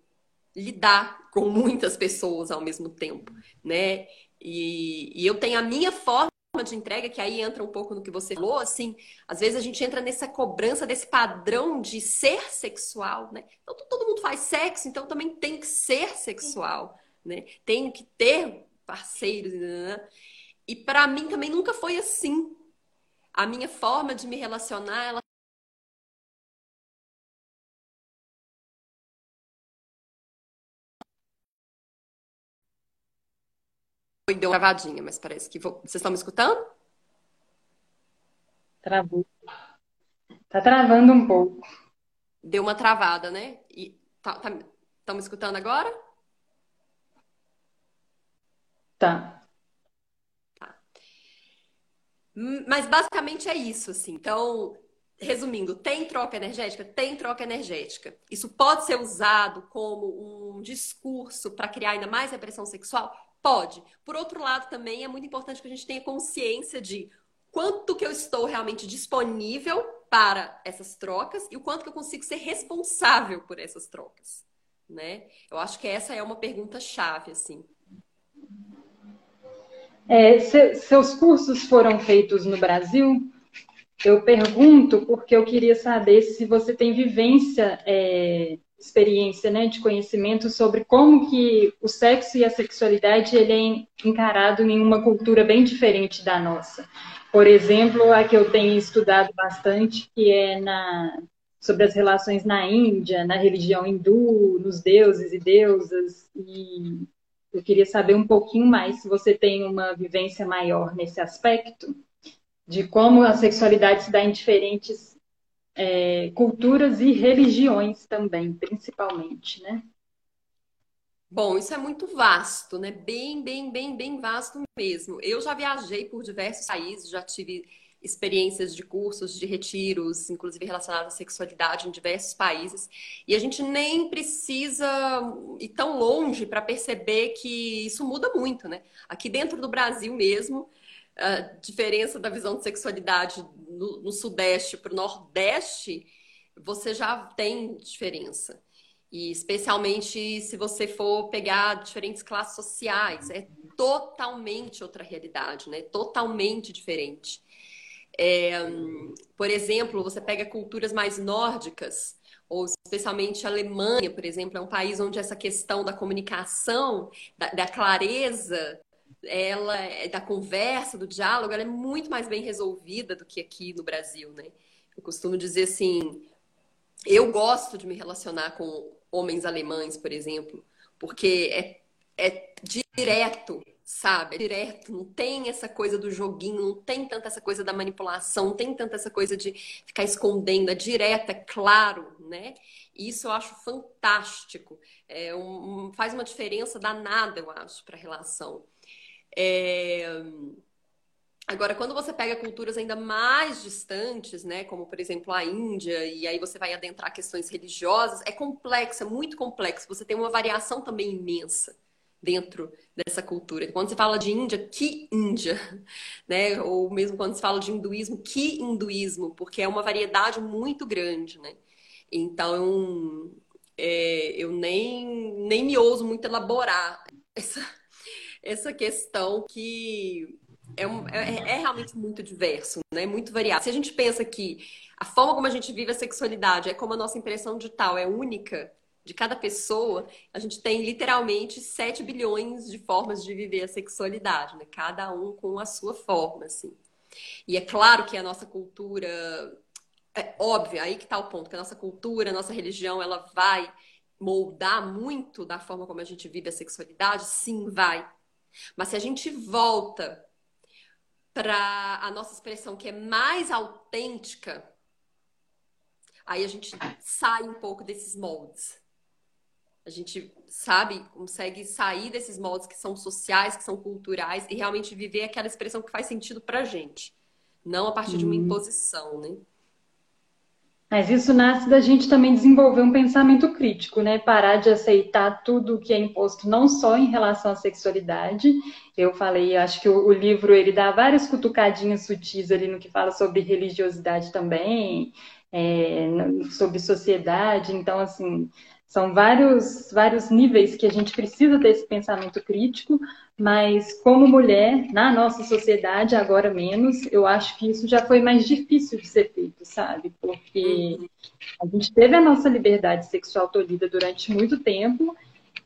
lidar com muitas pessoas ao mesmo tempo, né? E, e, eu tenho a minha forma de entrega, que aí entra um pouco no que você falou, assim, às vezes a gente entra nessa cobrança desse padrão de ser sexual, né? Então todo mundo faz sexo, então também tem que ser sexual, né? Tem que ter parceiros, né? E para mim também nunca foi assim. A minha forma de me relacionar, ela deu uma travadinha, mas parece que vou... vocês estão me escutando? Travou. Tá travando um pouco. Deu uma travada, né? E tá, tá... Estão me escutando agora? Tá. tá. Mas basicamente é isso, assim. Então, resumindo, tem troca energética? Tem troca energética. Isso pode ser usado como um discurso para criar ainda mais repressão sexual? Pode. Por outro lado, também é muito importante que a gente tenha consciência de quanto que eu estou realmente disponível para essas trocas e o quanto que eu consigo ser responsável por essas trocas, né? Eu acho que essa é uma pergunta chave, assim. É, seus cursos foram feitos no Brasil? Eu pergunto porque eu queria saber se você tem vivência, é, experiência, né, de conhecimento sobre como que o sexo e a sexualidade ele é encarado em uma cultura bem diferente da nossa. Por exemplo, a que eu tenho estudado bastante, que é na sobre as relações na Índia, na religião hindu, nos deuses e deusas, e eu queria saber um pouquinho mais se você tem uma vivência maior nesse aspecto de como a sexualidade se dá em diferentes é, culturas e religiões também, principalmente, né? Bom, isso é muito vasto, né? Bem, bem, bem, bem vasto mesmo. Eu já viajei por diversos países, já tive experiências de cursos, de retiros, inclusive relacionados à sexualidade em diversos países, e a gente nem precisa ir tão longe para perceber que isso muda muito, né? Aqui dentro do Brasil mesmo, a diferença da visão de sexualidade no, no Sudeste para o Nordeste, você já tem diferença. E especialmente se você for pegar diferentes classes sociais, é totalmente outra realidade, né? Totalmente diferente. É, por exemplo, você pega culturas mais nórdicas, ou especialmente a Alemanha, por exemplo, é um país onde essa questão da comunicação, da, da clareza ela é da conversa, do diálogo, ela é muito mais bem resolvida do que aqui no Brasil, né? Eu costumo dizer assim, eu gosto de me relacionar com homens alemães, por exemplo, porque é, é direto, sabe? É direto, não tem essa coisa do joguinho, não tem tanta essa coisa da manipulação, não tem tanta essa coisa de ficar escondendo, é direto, é claro, né? Isso eu acho fantástico. É um, faz uma diferença danada, eu acho, para a relação. É... Agora, quando você pega culturas ainda mais distantes, né, como por exemplo a Índia, e aí você vai adentrar questões religiosas, é complexo, é muito complexo. Você tem uma variação também imensa dentro dessa cultura. Quando você fala de Índia, que Índia, né? Ou mesmo quando se fala de hinduísmo, que hinduísmo, porque é uma variedade muito grande, né? Então, é, eu nem, nem me ouso muito elaborar essa, essa questão que é, é, é, realmente muito diverso, né? Muito variado. Se a gente pensa que a forma como a gente vive a sexualidade é como a nossa impressão digital é única de cada pessoa, a gente tem literalmente 7 bilhões de formas de viver a sexualidade, né? Cada um com a sua forma, assim. E é claro que a nossa cultura é óbvio, aí que está o ponto, que a nossa cultura, a nossa religião, ela vai moldar muito da forma como a gente vive a sexualidade? Sim, vai. Mas se a gente volta para a nossa expressão que é mais autêntica, aí a gente sai um pouco desses moldes. A gente, sabe, consegue sair desses moldes que são sociais, que são culturais e realmente viver aquela expressão que faz sentido pra gente. Não a partir uhum. de uma uhum. imposição, né? Mas isso nasce da gente também desenvolver um pensamento crítico, né? Parar de aceitar tudo que é imposto, não só em relação à sexualidade. Eu falei, acho que o, o livro ele dá várias cutucadinhas sutis ali no que fala sobre religiosidade também, é, sobre sociedade. Então, assim, são vários, vários níveis que a gente precisa ter esse pensamento crítico, mas como mulher, na nossa sociedade, agora menos, eu acho que isso já foi mais difícil de ser feito, sabe? Porque a gente teve a nossa liberdade sexual tolhida durante muito tempo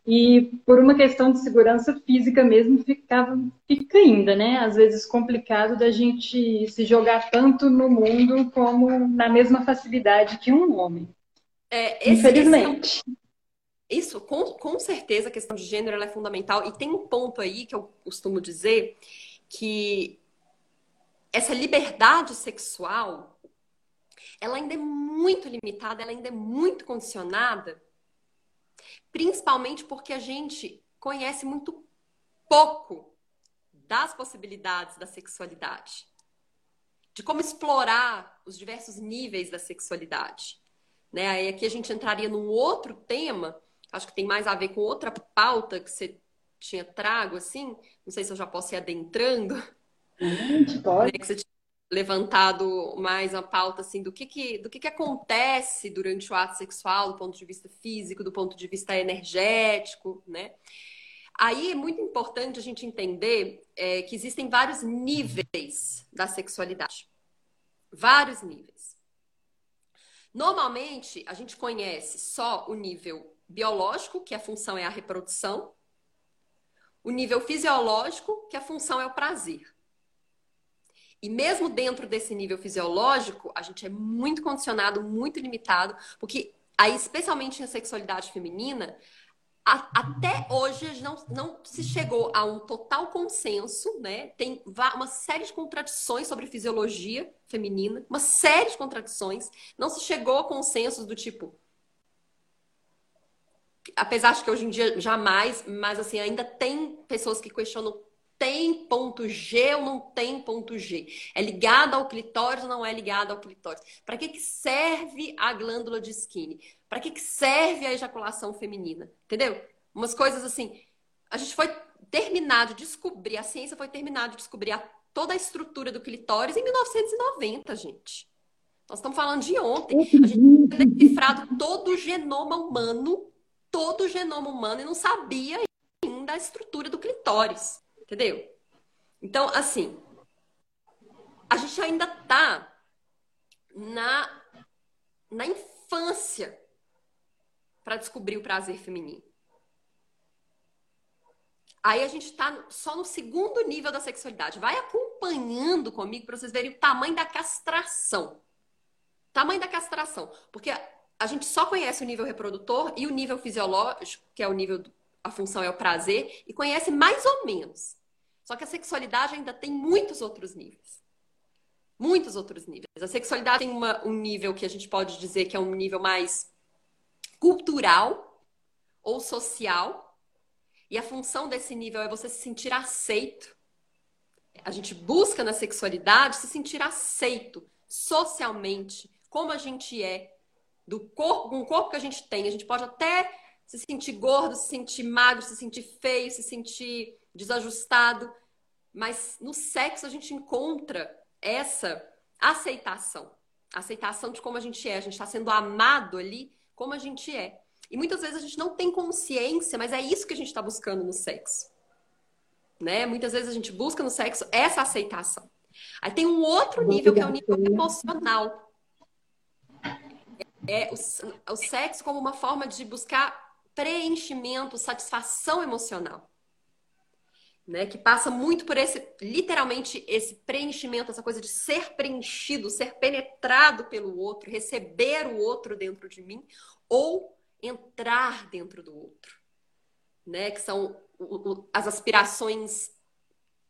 e por uma questão de segurança física mesmo ficava fica ainda, né? Às vezes complicado da gente se jogar tanto no mundo como na mesma facilidade que um homem. É, esse, Infelizmente. Esse isso, com, com certeza, a questão de gênero é fundamental. E tem um ponto aí que eu costumo dizer que essa liberdade sexual ela ainda é muito limitada, ela ainda é muito condicionada, principalmente porque a gente conhece muito pouco das possibilidades da sexualidade, de como explorar os diversos níveis da sexualidade. Né? Aí aqui a gente entraria num outro tema, acho que tem mais a ver com outra pauta que você tinha trago, assim, não sei se eu já posso ir adentrando. Gente, pode. Né? Que você tinha levantado mais a pauta assim do que, que do que, que acontece durante o ato sexual do ponto de vista físico, do ponto de vista energético, né? Aí é muito importante a gente entender é, que existem vários níveis da sexualidade. Vários níveis. Normalmente, a gente conhece só o nível biológico, que a função é a reprodução, o nível fisiológico, que a função é o prazer. E mesmo dentro desse nível fisiológico, a gente é muito condicionado, muito limitado, porque aí, especialmente na sexualidade feminina, a, até hoje não, não se chegou a um total consenso, né? Tem uma série de contradições sobre fisiologia feminina, uma série de contradições. Não se chegou a consensos do tipo. Apesar de que hoje em dia jamais, mas assim, ainda tem pessoas que questionam tem ponto G ou não tem ponto G? É ligado ao clitóris ou não é ligado ao clitóris? Para que, que serve a glândula de Skinny? Para que, que serve a ejaculação feminina? Entendeu? Umas coisas assim. A gente foi terminado de descobrir, a ciência foi terminada de descobrir a, toda a estrutura do clitóris em 1990, gente. Nós estamos falando de ontem. A gente tinha decifrado todo o genoma humano, todo o genoma humano, e não sabia ainda a estrutura do clitóris. Entendeu? Então, assim, a gente ainda tá na, na infância para descobrir o prazer feminino. Aí a gente está só no segundo nível da sexualidade. Vai acompanhando comigo para vocês verem o tamanho da castração. Tamanho da castração. Porque a gente só conhece o nível reprodutor e o nível fisiológico, que é o nível, a função é o prazer, e conhece mais ou menos. Só que a sexualidade ainda tem muitos outros níveis. Muitos outros níveis. A sexualidade tem uma, um nível que a gente pode dizer que é um nível mais cultural ou social. E a função desse nível é você se sentir aceito. A gente busca na sexualidade se sentir aceito socialmente, como a gente é, do corpo, com o corpo que a gente tem. A gente pode até se sentir gordo, se sentir magro, se sentir feio, se sentir desajustado, mas no sexo a gente encontra essa aceitação. Aceitação de como a gente é. A gente está sendo amado ali como a gente é. E muitas vezes a gente não tem consciência, mas é isso que a gente está buscando no sexo. Né? Muitas vezes a gente busca no sexo essa aceitação. Aí tem um outro nível que é o nível emocional. É o, o sexo como uma forma de buscar preenchimento, satisfação emocional né? Que passa muito por esse, literalmente, esse preenchimento, essa coisa de ser preenchido, ser penetrado pelo outro, receber o outro dentro de mim, ou entrar dentro do outro, né? Que são as aspirações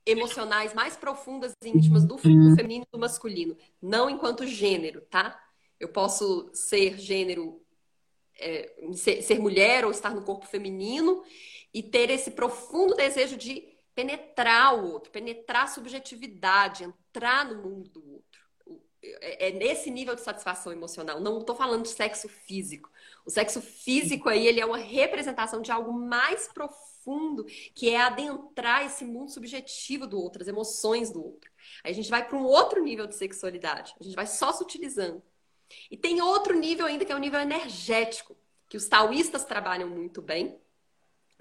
emocionais mais profundas e íntimas do feminino e do masculino, não enquanto gênero, tá? Eu posso ser gênero, é, ser, ser mulher ou estar no corpo feminino e ter esse profundo desejo de penetrar o outro, penetrar a subjetividade, entrar no mundo do outro. É, é nesse nível de satisfação emocional. Não estou falando de sexo físico. O sexo físico aí ele é uma representação de algo mais profundo, que é adentrar esse mundo subjetivo do outro, as emoções do outro. Aí a gente vai para um outro nível de sexualidade. A gente vai só se utilizando. E tem outro nível ainda que é o nível energético, que os taoístas trabalham muito bem,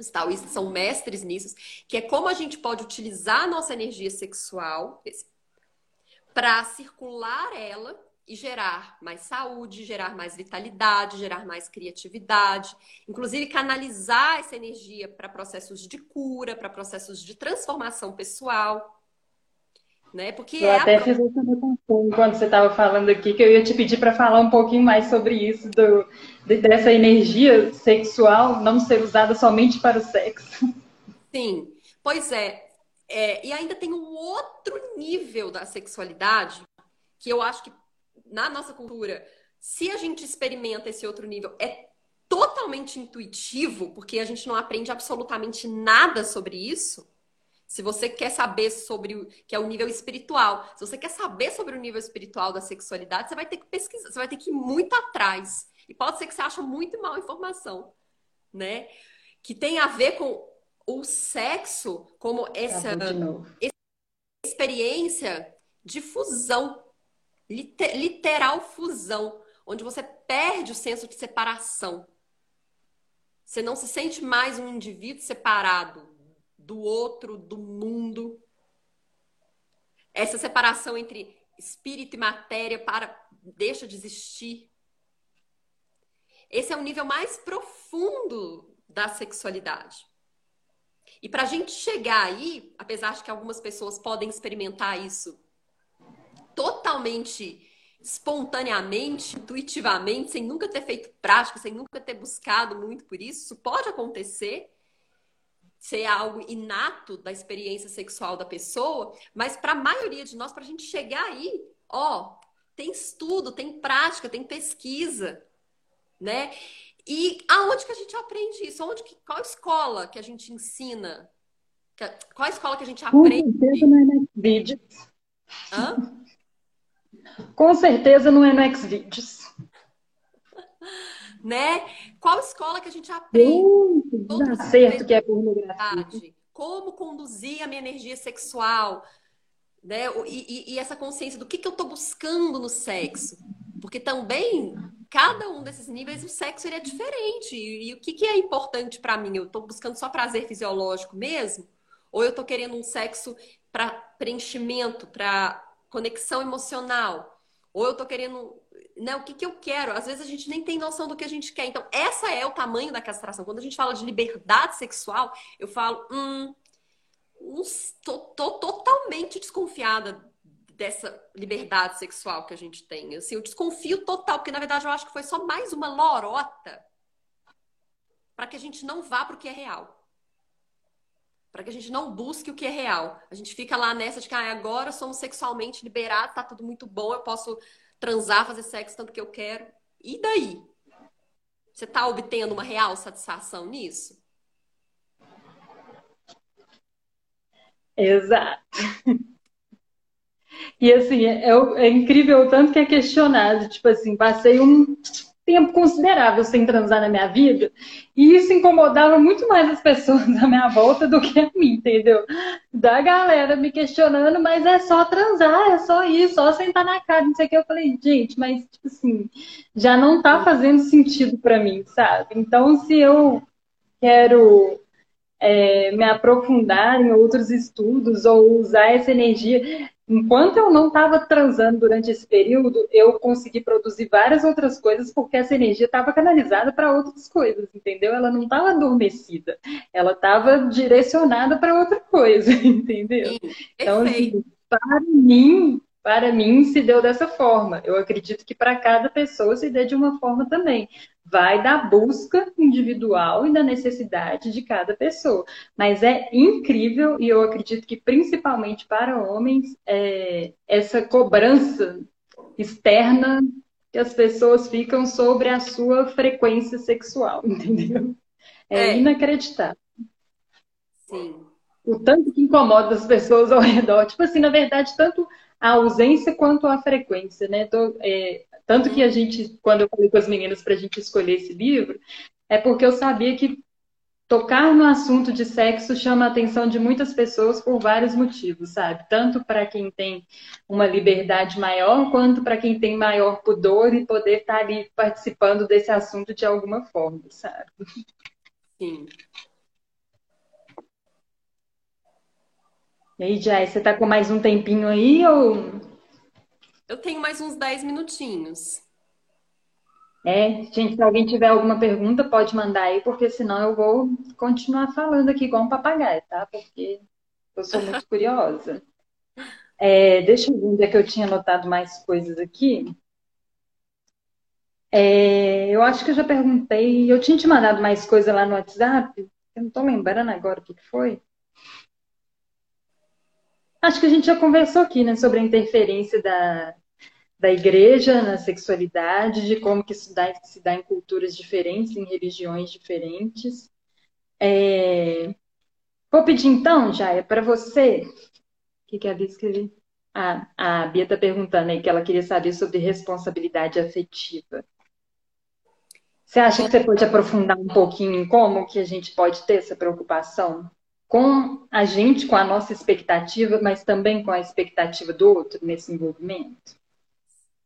os taoístas são mestres nisso, que é como a gente pode utilizar a nossa energia sexual para circular ela e gerar mais saúde, gerar mais vitalidade, gerar mais criatividade, inclusive canalizar essa energia para processos de cura, para processos de transformação pessoal. né? Porque eu é até a... fiz essa quando você estava falando aqui, que eu ia te pedir para falar um pouquinho mais sobre isso, do, dessa energia sexual não ser usada somente para o sexo. Sim, pois é. é. E ainda tem um outro nível da sexualidade que eu acho que na nossa cultura, se a gente experimenta esse outro nível, é totalmente intuitivo, porque a gente não aprende absolutamente nada sobre isso. Se você quer saber sobre o que é o nível espiritual, se você quer saber sobre o nível espiritual da sexualidade, você vai ter que pesquisar, você vai ter que ir muito atrás. E pode ser que você ache muito mal informação, né? Que tem a ver com o sexo como essa experiência de fusão, literal fusão, onde você perde o senso de separação. Você não se sente mais um indivíduo separado do outro, do mundo. Essa separação entre espírito e matéria para deixa de existir. Esse é o nível mais profundo da sexualidade. E para a gente chegar aí, apesar de que algumas pessoas podem experimentar isso totalmente espontaneamente, intuitivamente, sem nunca ter feito prática, sem nunca ter buscado muito por isso, isso pode acontecer ser algo inato da experiência sexual da pessoa, mas para a maioria de nós, para a gente chegar aí, ó, tem estudo, tem prática, tem pesquisa, né? E aonde que a gente aprende isso? Onde que, qual escola que a gente ensina? Qual escola que a gente aprende? Com certeza não é no Xvideos. Hã? Com certeza não é no Xvideos. né? Qual escola que a gente aprende? Uh, certo que é pornografia. Como conduzir a minha energia sexual, né? E, e, e essa consciência do que, que eu estou buscando no sexo. Porque também, cada um desses níveis, o sexo ele é diferente. E, e o que, que é importante para mim? Eu estou buscando só prazer fisiológico mesmo? Ou eu estou querendo um sexo para preenchimento, para conexão emocional? Ou eu estou querendo né, o que, que eu quero. Às vezes a gente nem tem noção do que a gente quer. Então, essa é o tamanho da castração. Quando a gente fala de liberdade sexual, eu falo, hum, tô totalmente desconfiada dessa liberdade sexual que a gente tem. Assim, eu desconfio total, porque na verdade eu acho que foi só mais uma lorota para que a gente não vá para o que é real. Para que a gente não busque o que é real. A gente fica lá nessa de que ah, agora somos sexualmente liberados, tá tudo muito bom, eu posso transar, fazer sexo tanto que eu quero. E daí? Você está obtendo uma real satisfação nisso? Exato. E assim, é, é, incrível o tanto que é questionado. Tipo assim, passei um tempo considerável sem transar na minha vida. E isso incomodava muito mais as pessoas à minha volta do que a mim, entendeu? Da galera me questionando, mas é só transar, é só isso, só sentar na cara, não sei o que. Eu falei, gente, mas, tipo assim, já não tá fazendo sentido para mim, sabe? Então, se eu quero é, me aprofundar em outros estudos ou usar essa energia, Enquanto eu não estava transando durante esse período, eu consegui produzir várias outras coisas porque essa energia estava canalizada para outras coisas, entendeu? Ela não estava adormecida, ela estava direcionada para outra coisa, entendeu? Sim, então, assim, para mim, para mim se deu dessa forma. Eu acredito que para cada pessoa se dê de uma forma também vai da busca individual e da necessidade de cada pessoa. Mas é incrível, e eu acredito que principalmente para homens, é, essa cobrança externa que as pessoas ficam sobre a sua frequência sexual, entendeu? É, é. inacreditável. Sim. O tanto que incomoda as pessoas ao redor. Tipo assim, na verdade, tanto a ausência quanto a frequência, né? Tô, é, tanto que a gente, quando eu falei com as meninas para a gente escolher esse livro, é porque eu sabia que tocar no assunto de sexo chama a atenção de muitas pessoas por vários motivos, sabe? Tanto para quem tem uma liberdade maior, quanto para quem tem maior pudor e poder estar tá ali participando desse assunto de alguma forma, sabe? Sim. E aí, Jai, você tá com mais um tempinho aí ou eu tenho mais uns 10 minutinhos. É, gente, se alguém tiver alguma pergunta, pode mandar aí, porque senão eu vou continuar falando aqui igual um papagaio, tá? Porque eu sou muito curiosa. É, deixa eu ver onde é que eu tinha anotado mais coisas aqui. É, eu acho que eu já perguntei. Eu tinha te mandado mais coisa lá no WhatsApp. Eu não estou lembrando agora o que foi. Acho que a gente já conversou aqui, né, sobre a interferência da, da igreja na sexualidade, de como que isso dá, se dá em culturas diferentes, em religiões diferentes. É... Vou pedir então, Jaia, para você. O que, que a Bia escreveu? Ah, a Bia está perguntando aí que ela queria saber sobre responsabilidade afetiva. Você acha que você pode aprofundar um pouquinho em como que a gente pode ter essa preocupação com a gente, com a nossa expectativa, mas também com a expectativa do outro nesse envolvimento?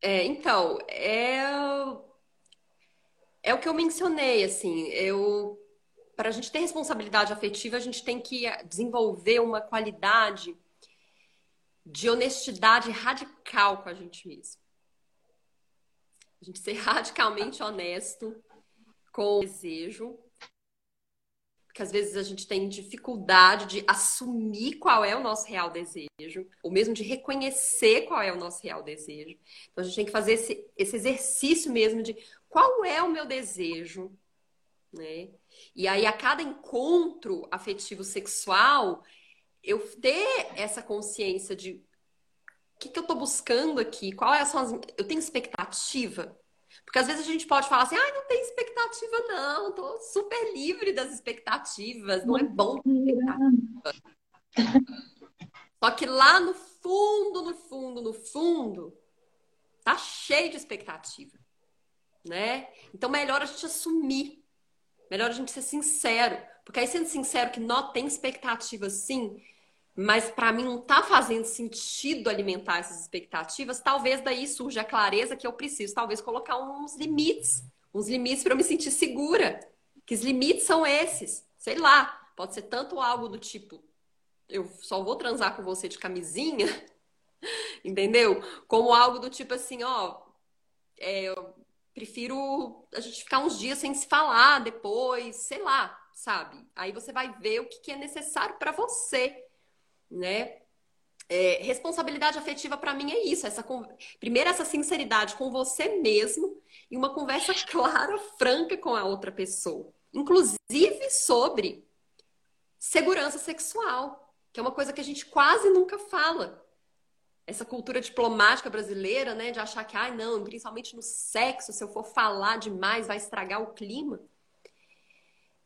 É, então, é, é o que eu mencionei, assim, eu para a gente ter responsabilidade afetiva, a gente tem que desenvolver uma qualidade de honestidade radical com a gente mesmo. A gente ser radicalmente honesto com o desejo, porque às vezes a gente tem dificuldade de assumir qual é o nosso real desejo, ou mesmo de reconhecer qual é o nosso real desejo. Então a gente tem que fazer esse, esse exercício mesmo de qual é o meu desejo, né? E aí a cada encontro afetivo sexual, eu ter essa consciência de o que, que eu estou buscando aqui, qual é a sua... Eu tenho expectativa? Porque às vezes a gente pode falar assim, ah, não tem expectativa, não, tô super livre das expectativas, não é bom Só que lá no fundo, no fundo, no fundo, tá cheio de expectativa, né? Então melhor a gente assumir, melhor a gente ser sincero, porque aí sendo sincero que não tem expectativa sim, mas para mim não está fazendo sentido alimentar essas expectativas, talvez daí surja a clareza que eu preciso, talvez colocar uns limites, uns limites para eu me sentir segura. Que os limites são esses? Sei lá, pode ser tanto algo do tipo, eu só vou transar com você de camisinha, entendeu? Como algo do tipo assim, ó, é, eu prefiro a gente ficar uns dias sem se falar depois, sei lá, sabe? Aí você vai ver o que é necessário para você né? É, responsabilidade afetiva para mim é isso, essa primeiro essa sinceridade com você mesmo e uma conversa clara, franca com a outra pessoa, inclusive sobre segurança sexual, que é uma coisa que a gente quase nunca fala. Essa cultura diplomática brasileira, né, de achar que, ai, ah, não, principalmente no sexo, se eu for falar demais, vai estragar o clima.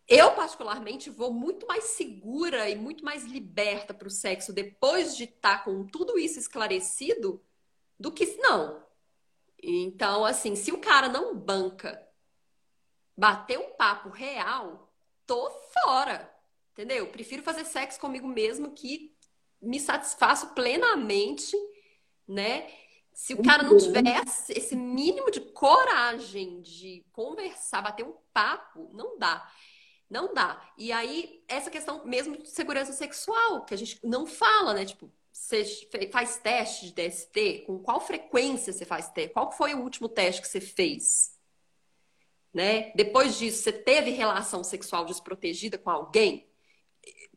Eu, particularmente, vou muito mais segura e muito mais liberta para o sexo depois de estar tá com tudo isso esclarecido do que não. Então, assim, se o cara não banca bater um papo real, tô fora. Entendeu? Prefiro fazer sexo comigo mesmo que me satisfaço plenamente, né? Se o cara não tiver esse mínimo de coragem de conversar, bater um papo, não dá. Não dá. E aí, essa questão mesmo de segurança sexual, que a gente não fala, né? Tipo, você faz teste de DST? Com qual frequência você faz teste? Qual foi o último teste que você fez? Né? Depois disso, você teve relação sexual desprotegida com alguém?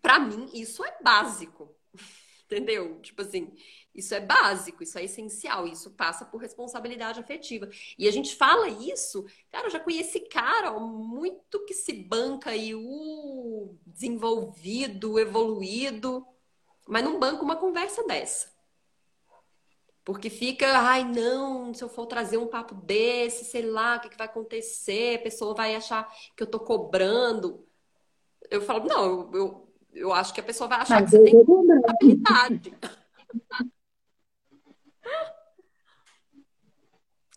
Para mim, isso é básico. Entendeu? Tipo assim, isso é básico, isso é essencial, isso passa por responsabilidade afetiva. E a gente fala isso, cara, eu já conheci cara ó, muito que se banca aí, o desenvolvido, evoluído, mas não banca uma conversa dessa. Porque fica, ai não, se eu for trazer um papo desse, sei lá, o que, que vai acontecer, a pessoa vai achar que eu tô cobrando. Eu falo, não, eu, eu, eu acho que a pessoa vai achar mas que você tem habilidade.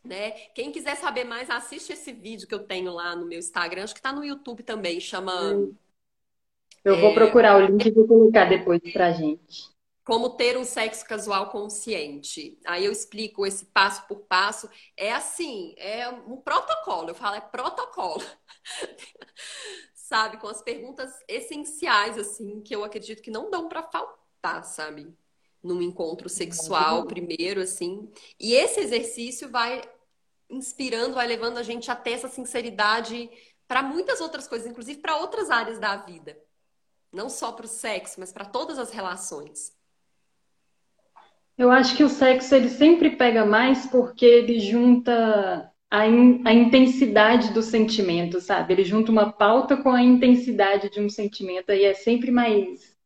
Né? Quem quiser saber mais, assiste esse vídeo que eu tenho lá no meu Instagram, acho que está no YouTube também, chama. Eu vou é... procurar o link e vou colocar depois pra gente. Como ter um sexo casual consciente. Aí eu explico esse passo por passo. É assim, é um protocolo. Eu falo, é protocolo. sabe? Com as perguntas essenciais, assim, que eu acredito que não dão para faltar, sabe? Num encontro sexual, primeiro, assim. E esse exercício vai inspirando, vai levando a gente a ter essa sinceridade para muitas outras coisas, inclusive para outras áreas da vida. Não só para o sexo, mas para todas as relações. Eu acho que o sexo ele sempre pega mais porque ele junta a, in, a intensidade do sentimento, sabe? Ele junta uma pauta com a intensidade de um sentimento e é sempre mais,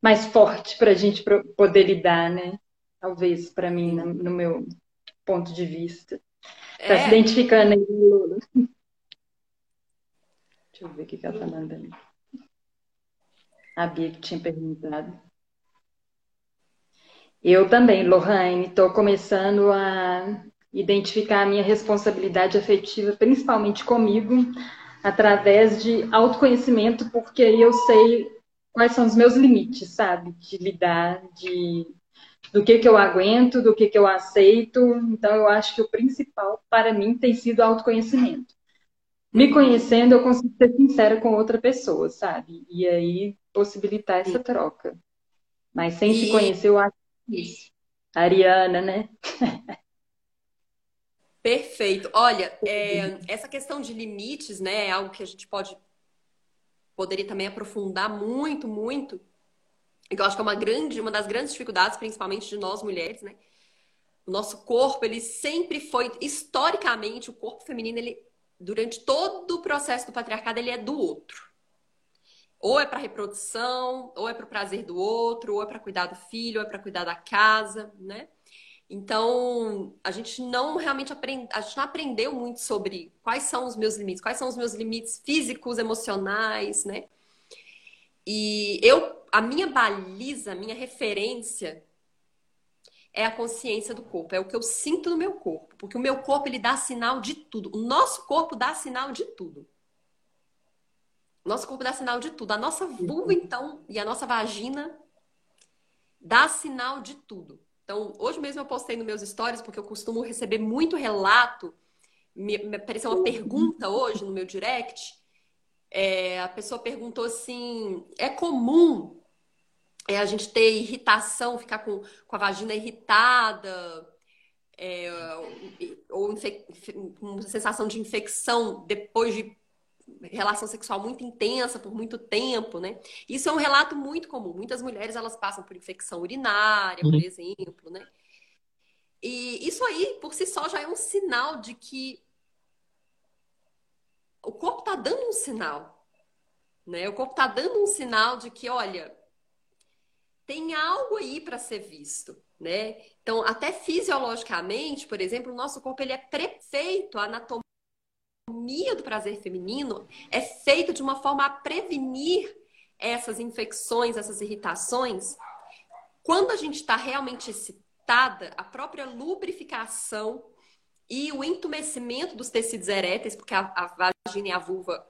mais forte para a gente poder lidar, né? Talvez para mim, no meu ponto de vista. Tá é. se identificando aí, Lula. Deixa eu ver o que ela tá mandando. A Bia que tinha perguntado. Eu também, Lohane, estou começando a identificar a minha responsabilidade afetiva, principalmente comigo, através de autoconhecimento, porque eu sei quais são os meus limites, sabe? De lidar, de do que que eu aguento, do que que eu aceito. Então eu acho que o principal para mim tem sido autoconhecimento. Me conhecendo, eu consigo ser sincera com outra pessoa, sabe? E aí possibilitar essa troca. Mas sem e... se conhecer, eu acho isso. Ariana, né? Perfeito. Olha, é, essa questão de limites, né, é algo que a gente pode poderia também aprofundar muito, muito. Eu acho que é uma grande, uma das grandes dificuldades, principalmente de nós mulheres, né? O nosso corpo, ele sempre foi, historicamente, o corpo feminino, ele, durante todo o processo do patriarcado, ele é do outro. Ou é para reprodução, ou é para o prazer do outro, ou é para cuidar do filho, ou é para cuidar da casa, né? Então, a gente não realmente aprende, a gente não aprendeu muito sobre quais são os meus limites, quais são os meus limites físicos, emocionais, né? E eu, a minha baliza, a minha referência é a consciência do corpo, é o que eu sinto no meu corpo, porque o meu corpo ele dá sinal de tudo. O nosso corpo dá sinal de tudo. O nosso corpo dá sinal de tudo. A nossa vulva, então, e a nossa vagina dá sinal de tudo. Então, hoje mesmo eu postei nos meus stories, porque eu costumo receber muito relato. Me, me apareceu uma pergunta hoje no meu direct. É, a pessoa perguntou assim: é comum é, a gente ter irritação, ficar com, com a vagina irritada, é, ou com sensação de infecção depois de relação sexual muito intensa por muito tempo, né? Isso é um relato muito comum. Muitas mulheres elas passam por infecção urinária, por uhum. exemplo, né? E isso aí, por si só, já é um sinal de que o corpo está dando um sinal, né? O corpo está dando um sinal de que, olha, tem algo aí para ser visto, né? Então, até fisiologicamente, por exemplo, o nosso corpo ele é prefeito a anatomia do prazer feminino é feita de uma forma a prevenir essas infecções, essas irritações. Quando a gente está realmente excitada, a própria lubrificação e o entumecimento dos tecidos eréteis, porque a, a vagina e a vulva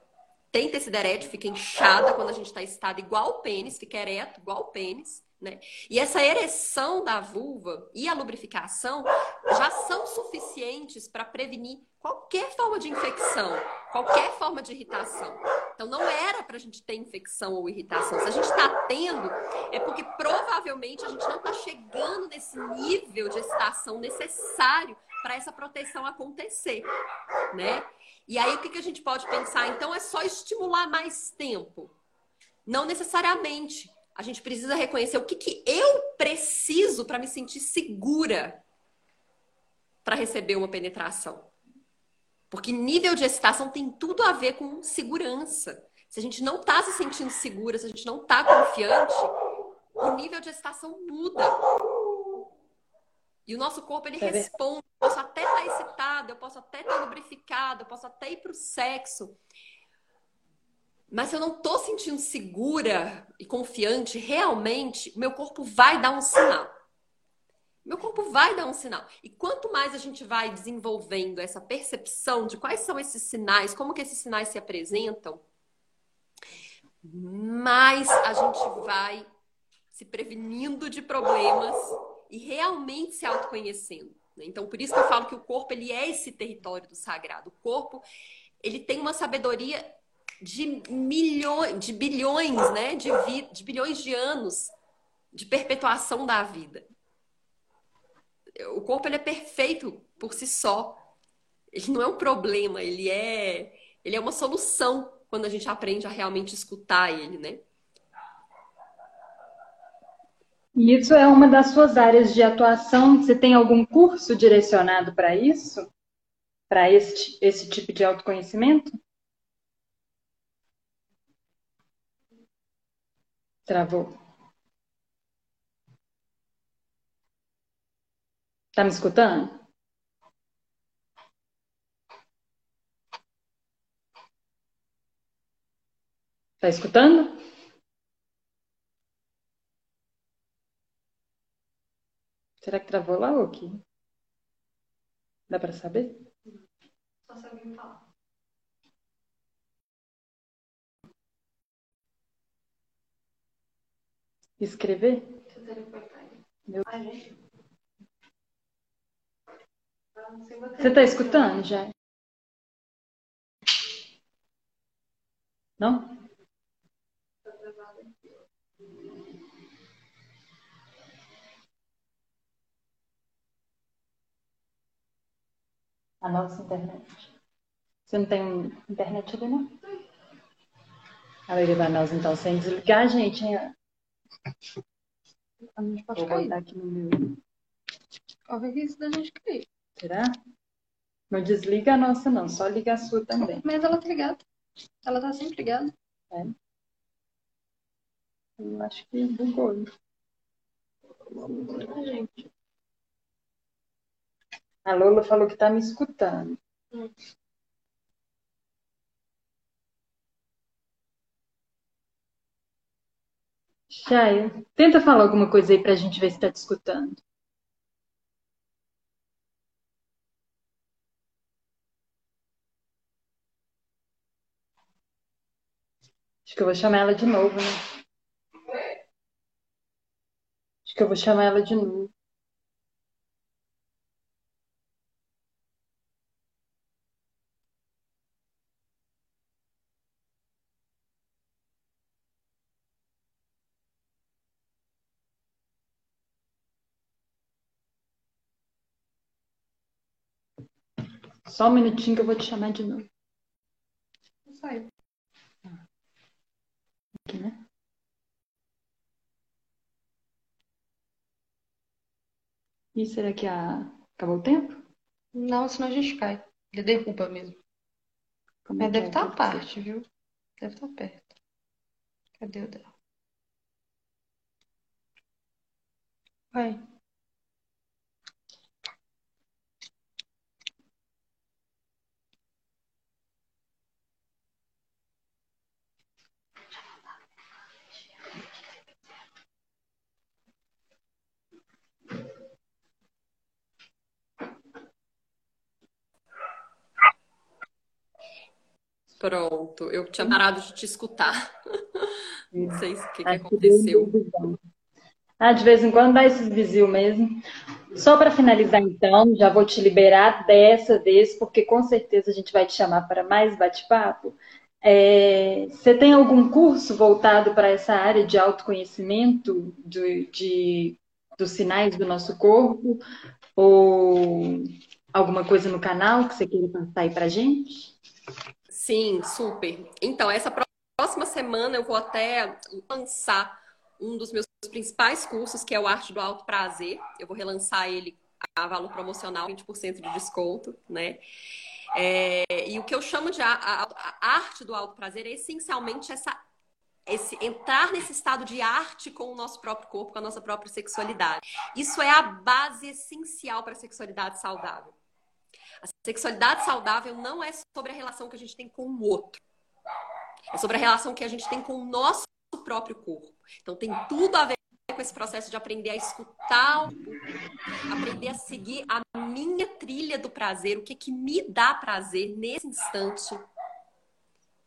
tem tecido erétil, fica inchada quando a gente está excitada, igual o pênis, fica ereto, igual o pênis. Né? E essa ereção da vulva e a lubrificação já são suficientes para prevenir qualquer forma de infecção, qualquer forma de irritação. Então não era para a gente ter infecção ou irritação. Se a gente está tendo, é porque provavelmente a gente não está chegando nesse nível de excitação necessário para essa proteção acontecer, né? E aí o que, que a gente pode pensar? Então é só estimular mais tempo? Não necessariamente a gente precisa reconhecer o que, que eu preciso para me sentir segura para receber uma penetração. Porque nível de excitação tem tudo a ver com segurança. Se a gente não está se sentindo segura, se a gente não está confiante, o nível de excitação muda. E o nosso corpo ele é responde. Eu posso até estar tá excitado, eu posso até estar tá lubrificado, eu posso até ir para o sexo. Mas se eu não estou sentindo segura e confiante, realmente, meu corpo vai dar um sinal. Meu corpo vai dar um sinal. E quanto mais a gente vai desenvolvendo essa percepção de quais são esses sinais, como que esses sinais se apresentam, mais a gente vai se prevenindo de problemas e realmente se autoconhecendo. Né? Então, por isso que eu falo que o corpo ele é esse território do sagrado. O corpo ele tem uma sabedoria de milhões, de bilhões, né? De, vi, de bilhões de anos de perpetuação da vida. O corpo ele é perfeito por si só. Ele não é um problema, ele é, ele é uma solução quando a gente aprende a realmente escutar ele, né? E isso é uma das suas áreas de atuação? Você tem algum curso direcionado para isso? Para esse, esse tipo de autoconhecimento? Travou. Tá me escutando? Tá escutando? Será que travou lá ou aqui? Dá para saber? Só se falar. Escrever? Meu-. Você tá escutando já? Não? A nossa internet. Você não tem internet ali, não? A Lady Manaus, então, sem desligar, gente. hein? A gente pode cair. botar aqui no meu. Corre risco da gente cair. Será? Não desliga a nossa, não. Só liga a sua também. Mas ela tá ligada. Ela tá sempre ligada. Eu acho que bugou. A gente. A Lola falou que tá me escutando. Chay, tenta falar alguma coisa aí pra gente ver se tá te escutando. Acho que eu vou chamar ela de novo, né? Acho que eu vou chamar ela de novo. Só um minutinho que eu vou te chamar de novo. Sai. Aqui, né? E será que a... acabou o tempo? Não, senão a gente cai. Ele derruba mesmo. Como é deve é? estar à Tem que ser? parte, viu? Deve estar perto. Cadê o dela? Vai. Pronto, eu tinha parado de te escutar. Não sei o que, que aconteceu. Ah, de vez em quando dá esses vizinhos mesmo. Só para finalizar, então, já vou te liberar dessa vez, porque com certeza a gente vai te chamar para mais bate-papo. É, você tem algum curso voltado para essa área de autoconhecimento de, de- dos sinais do nosso corpo? Ou alguma coisa no canal que você queira passar aí para gente? Sim, super. Então, essa pró- próxima semana eu vou até lançar um dos meus principais cursos, que é o Arte do Alto Prazer. Eu vou relançar ele a valor promocional, 20% de desconto, né? É, e o que eu chamo de a, a- a arte do alto prazer é essencialmente essa, esse entrar nesse estado de arte com o nosso próprio corpo, com a nossa própria sexualidade. Isso é a base essencial para a sexualidade saudável. A sexualidade saudável não é sobre a relação que a gente tem com o outro. É sobre a relação que a gente tem com o nosso próprio corpo. Então tem tudo a ver com esse processo de aprender a escutar, aprender a seguir a minha trilha do prazer, o que que me dá prazer nesse instante,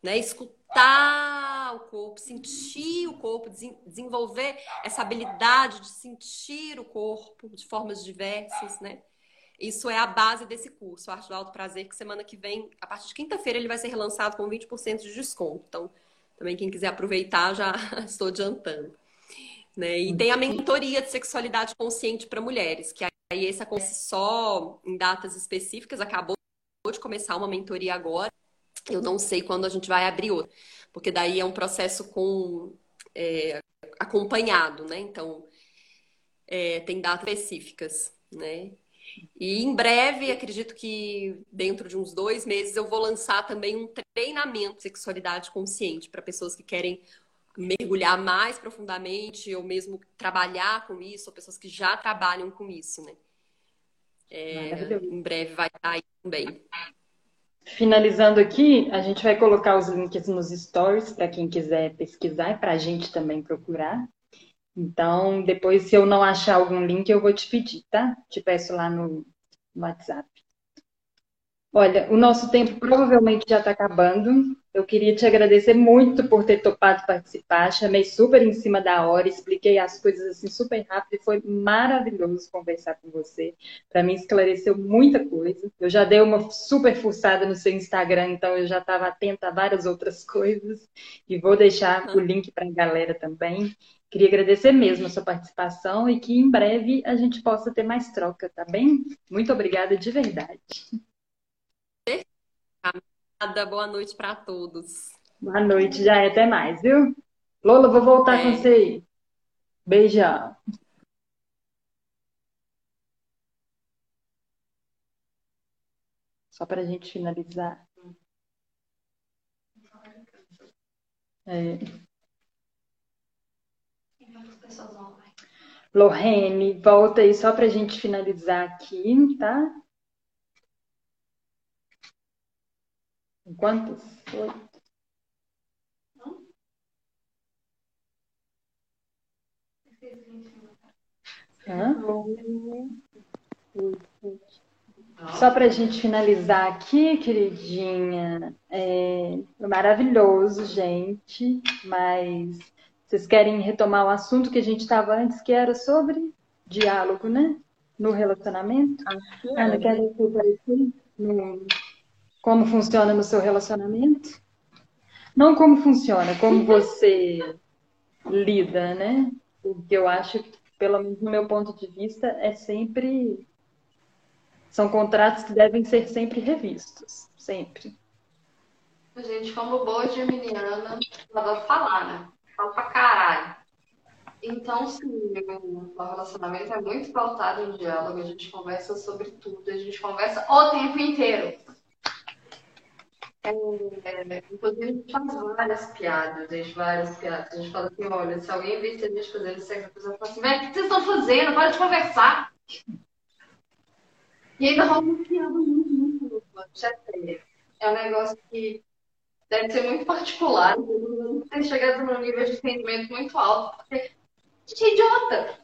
né? Escutar o corpo, sentir o corpo, desen- desenvolver essa habilidade de sentir o corpo de formas diversas, né? Isso é a base desse curso, Arte do Alto Prazer, que semana que vem, a partir de quinta-feira, ele vai ser relançado com 20% de desconto. Então, também quem quiser aproveitar, já estou adiantando. Né? E tem a mentoria de sexualidade consciente para mulheres, que aí esse acontece só em datas específicas, acabou de começar uma mentoria agora. Eu não sei quando a gente vai abrir outra, porque daí é um processo com é, acompanhado, né? Então, é, tem datas específicas, né? E em breve, acredito que dentro de uns dois meses, eu vou lançar também um treinamento de sexualidade consciente para pessoas que querem mergulhar mais profundamente ou mesmo trabalhar com isso, ou pessoas que já trabalham com isso, né? É, em breve vai estar aí também. Finalizando aqui, a gente vai colocar os links nos stories para quem quiser pesquisar e para a gente também procurar. Então, depois, se eu não achar algum link, eu vou te pedir, tá? Te peço lá no WhatsApp. Olha, o nosso tempo provavelmente já está acabando. Eu queria te agradecer muito por ter topado participar. Chamei super em cima da hora, expliquei as coisas assim super rápido e foi maravilhoso conversar com você. Para mim esclareceu muita coisa. Eu já dei uma super forçada no seu Instagram, então eu já estava atenta a várias outras coisas e vou deixar o link para a galera também. Queria agradecer mesmo a sua participação e que em breve a gente possa ter mais troca, tá bem? Muito obrigada de verdade. Obrigada, boa noite para todos. Boa noite, já é até mais, viu? Lola, vou voltar é. com você aí. Beijão. Só para a gente finalizar. É. Lorene, volta aí só para a gente finalizar aqui, tá? Quantos? Oito. Hã? Só para a gente finalizar aqui, queridinha, é maravilhoso, gente, mas vocês querem retomar o assunto que a gente estava antes, que era sobre diálogo, né? No relacionamento? Ana, quer aparecer? No como funciona no seu relacionamento. Não como funciona, como você lida, né? Porque eu acho que, pelo menos no meu ponto de vista, é sempre. São contratos que devem ser sempre revistos. Sempre. Gente, como boa geminiana, adoro falar, né? Falo pra caralho. Então, sim, o relacionamento é muito pautado em diálogo, a gente conversa sobre tudo, a gente conversa o tempo inteiro. É, inclusive, a gente faz várias piadas, a gente várias piadas. A gente fala assim, olha, se alguém visse a gente fazendo sexo, a pessoa fala assim, velho, o que vocês estão fazendo? Para de conversar. E ainda rola uma piada muito, muito, muito, é É um negócio que deve ser muito particular, tem chegado num nível de entendimento muito alto, porque a gente é idiota.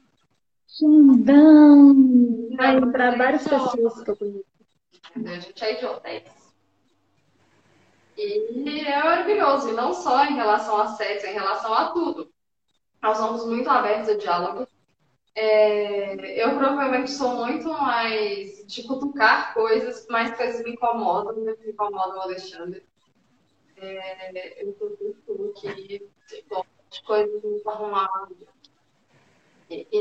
Xandão! Vai entrar várias pessoas que eu conheço. A gente é idiota, é isso. E é maravilhoso, e não só em relação a sexo, em relação a tudo. Nós somos muito abertos a diálogo. É, eu provavelmente sou muito mais de cutucar coisas, mais coisas me incomodam, me incomodam o Alexandre. É, eu tô tudo que tipo, de coisas muito. E, e,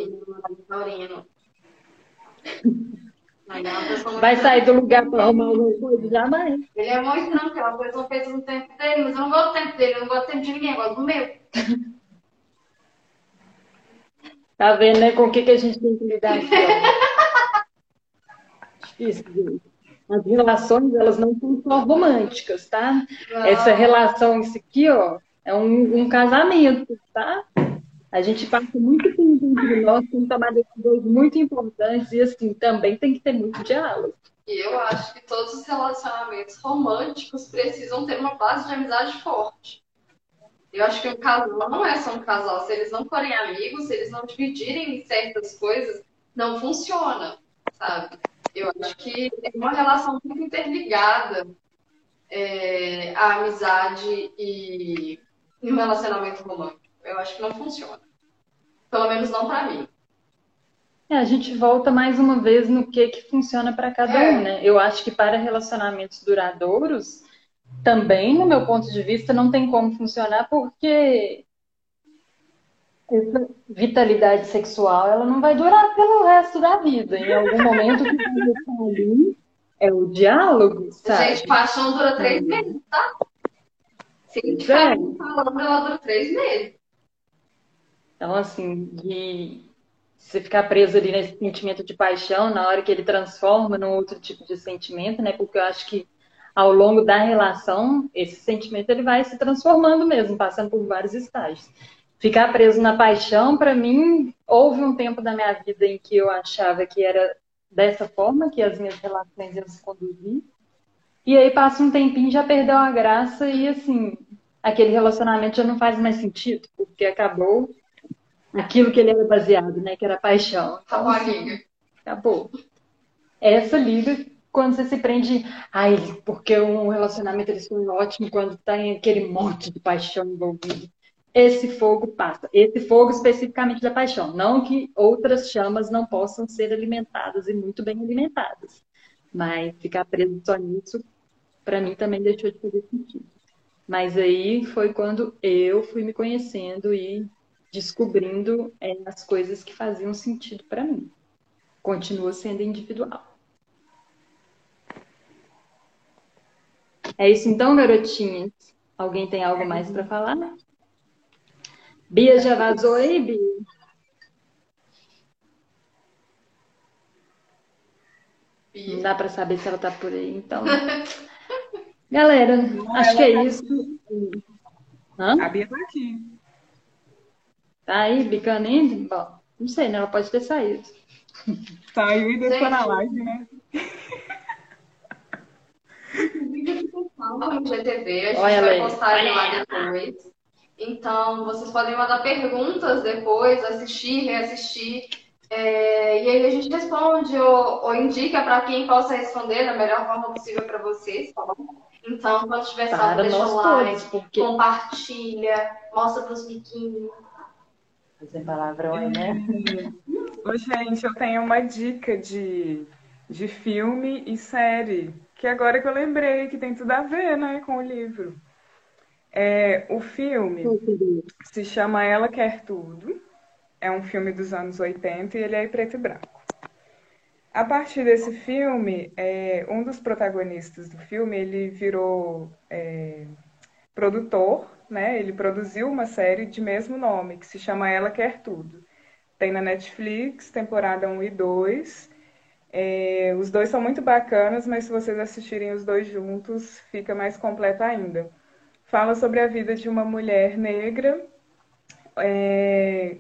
e, Vai sair do lugar para arrumar alguma coisa? Jamais. Ele é muito não, porque ela coisa não fez no tempo dele, mas eu não gosto do tempo dele, eu não gosto do tempo de ninguém, eu gosto do meu. Tá vendo, né? Com o que, que a gente tem que lidar aqui, Difícil, gente. As relações, elas não são só românticas, tá? Não. Essa relação, isso aqui, ó, é um, um casamento, tá? A gente passa muito tempo entre nós, tem que tomar decisões muito importantes e, assim, também tem que ter muito diálogo. E eu acho que todos os relacionamentos românticos precisam ter uma base de amizade forte. Eu acho que um casal não é só um casal. Se eles não forem amigos, se eles não dividirem certas coisas, não funciona, sabe? Eu acho que é uma relação muito interligada é, a amizade e, e um relacionamento romântico eu acho que não funciona. Pelo menos não para mim. É, a gente volta mais uma vez no que que funciona para cada é. um, né? Eu acho que para relacionamentos duradouros, também, no meu ponto de vista, não tem como funcionar porque essa vitalidade sexual ela não vai durar pelo resto da vida. Em algum momento, que vai ali é o diálogo, sabe? Gente, paixão dura três meses, tá? Se a gente é. falando, ela dura três meses. Então, assim, de você ficar preso ali nesse sentimento de paixão na hora que ele transforma num outro tipo de sentimento, né? Porque eu acho que ao longo da relação, esse sentimento ele vai se transformando mesmo, passando por vários estágios. Ficar preso na paixão, para mim, houve um tempo da minha vida em que eu achava que era dessa forma que as minhas relações iam se conduzir. E aí passa um tempinho, já perdeu a graça e assim, aquele relacionamento já não faz mais sentido, porque acabou aquilo que ele era baseado, né? Que era paixão. Então, acabou a liga. Acabou. Essa liga quando você se prende a ele, porque um relacionamento eles foi ótimo quando tem aquele monte de paixão envolvido. Esse fogo passa. Esse fogo especificamente da paixão. Não que outras chamas não possam ser alimentadas e muito bem alimentadas. Mas ficar preso só nisso, para mim também deixou de fazer sentido. Mas aí foi quando eu fui me conhecendo e descobrindo é, as coisas que faziam sentido para mim. Continua sendo individual. É isso então, garotinhas? Alguém tem algo mais para falar? Bia já vazou aí, Bia? Bia. Não dá para saber se ela tá por aí, então. Galera, acho que é tá isso. Hã? A Bia tá aqui. Tá aí, bicando Bom, não sei, né? Ela pode ter saído. Saiu e deixou na live, né? no GTV, a gente Olha vai postar ele lá depois. Então, vocês podem mandar perguntas depois, assistir, reassistir. É, e aí a gente responde ou, ou indica para quem possa responder da melhor forma possível para vocês, tá bom? Então, quando tiver salvo, deixa o like, porque... compartilha, mostra para os biquinhos. Fazer palavrão aí, né? Ô, gente, eu tenho uma dica de, de filme e série que agora que eu lembrei que tem tudo a ver, né, com o livro. É, o filme se chama Ela Quer Tudo. É um filme dos anos 80 e ele é em preto e branco. A partir desse filme, é, um dos protagonistas do filme, ele virou é, produtor, né? Ele produziu uma série de mesmo nome, que se chama Ela Quer Tudo. Tem na Netflix, temporada 1 e 2. É, os dois são muito bacanas, mas se vocês assistirem os dois juntos, fica mais completo ainda. Fala sobre a vida de uma mulher negra, é,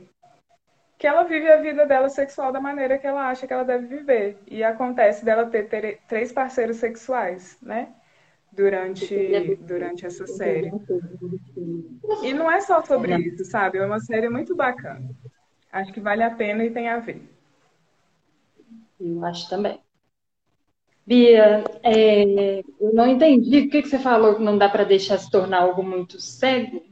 que ela vive a vida dela sexual da maneira que ela acha que ela deve viver. E acontece dela ter, ter três parceiros sexuais, né? Durante, durante essa série. E não é só sobre isso, sabe? É uma série muito bacana. Acho que vale a pena e tem a ver. Eu acho também. Bia, é, eu não entendi o que, que você falou que não dá para deixar se tornar algo muito cego.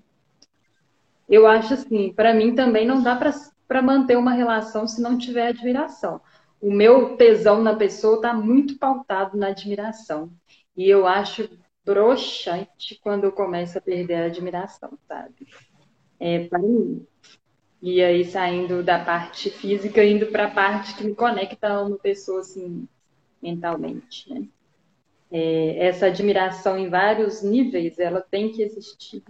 Eu acho assim, para mim também não dá para manter uma relação se não tiver admiração. O meu tesão na pessoa está muito pautado na admiração. E eu acho broxante quando eu começo a perder a admiração, sabe? É, para mim. E aí saindo da parte física, indo para a parte que me conecta a uma pessoa assim, mentalmente, né? É, essa admiração em vários níveis, ela tem que existir.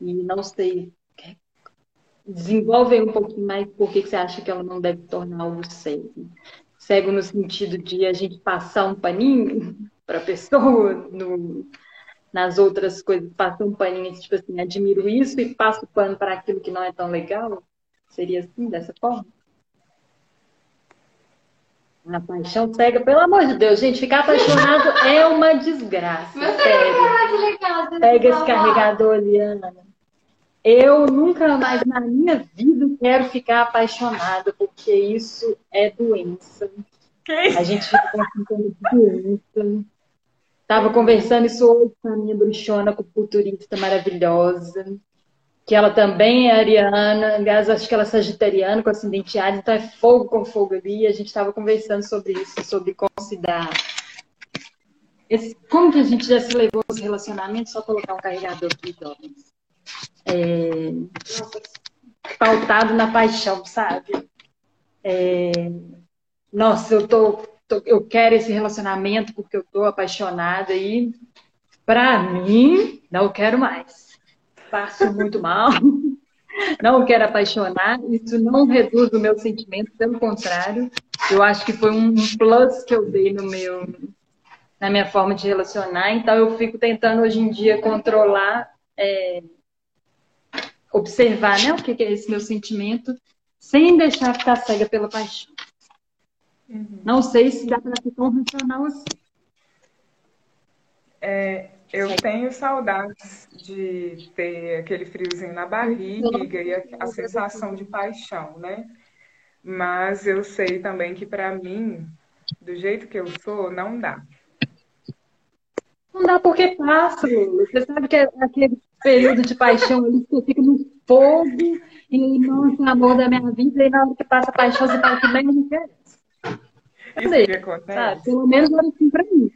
E não sei, desenvolve um pouquinho mais por que você acha que ela não deve tornar algo cego. Cego no sentido de a gente passar um paninho para a pessoa, no, nas outras coisas, passa um paninho, tipo assim, admiro isso e passo o pano para aquilo que não é tão legal? Seria assim, dessa forma? A paixão cega, pelo amor de Deus, gente, ficar apaixonado é uma desgraça. Meu sério. Pega esse carregador, Liana. Eu nunca mais na minha vida quero ficar apaixonada, porque isso é doença. A gente fica com doença. Tava conversando isso hoje com a minha bruxona, com futurista maravilhosa, que ela também é ariana, aliás, acho que ela é sagitariana, com ascendente Ares, então é fogo com fogo ali. A gente estava conversando sobre isso, sobre como se dá. Esse, como que a gente já se levou aos relacionamentos, só colocar um carregador aqui, jovens. É, pautado na paixão, sabe? É, nossa, eu tô eu quero esse relacionamento porque eu estou apaixonada e para mim não quero mais. Passo muito mal. não quero apaixonar, isso não reduz o meu sentimento, pelo contrário, eu acho que foi um plus que eu dei no meu, na minha forma de relacionar, então eu fico tentando hoje em dia controlar, é, observar né, o que é esse meu sentimento, sem deixar ficar cega pela paixão. Uhum. Não sei se dá para ser tão racional assim. É, eu tenho saudades de ter aquele friozinho na barriga e a, a sensação de paixão, né? Mas eu sei também que para mim, do jeito que eu sou, não dá. Não dá porque passa, Lula. Você sabe que é aquele período de paixão ali, você fica no fogo e, nossa, amor da minha vida, e na hora que passa a paixão, você fala que nem me interessa. Isso que acontece. Sabe? Pelo menos era assim pra mim.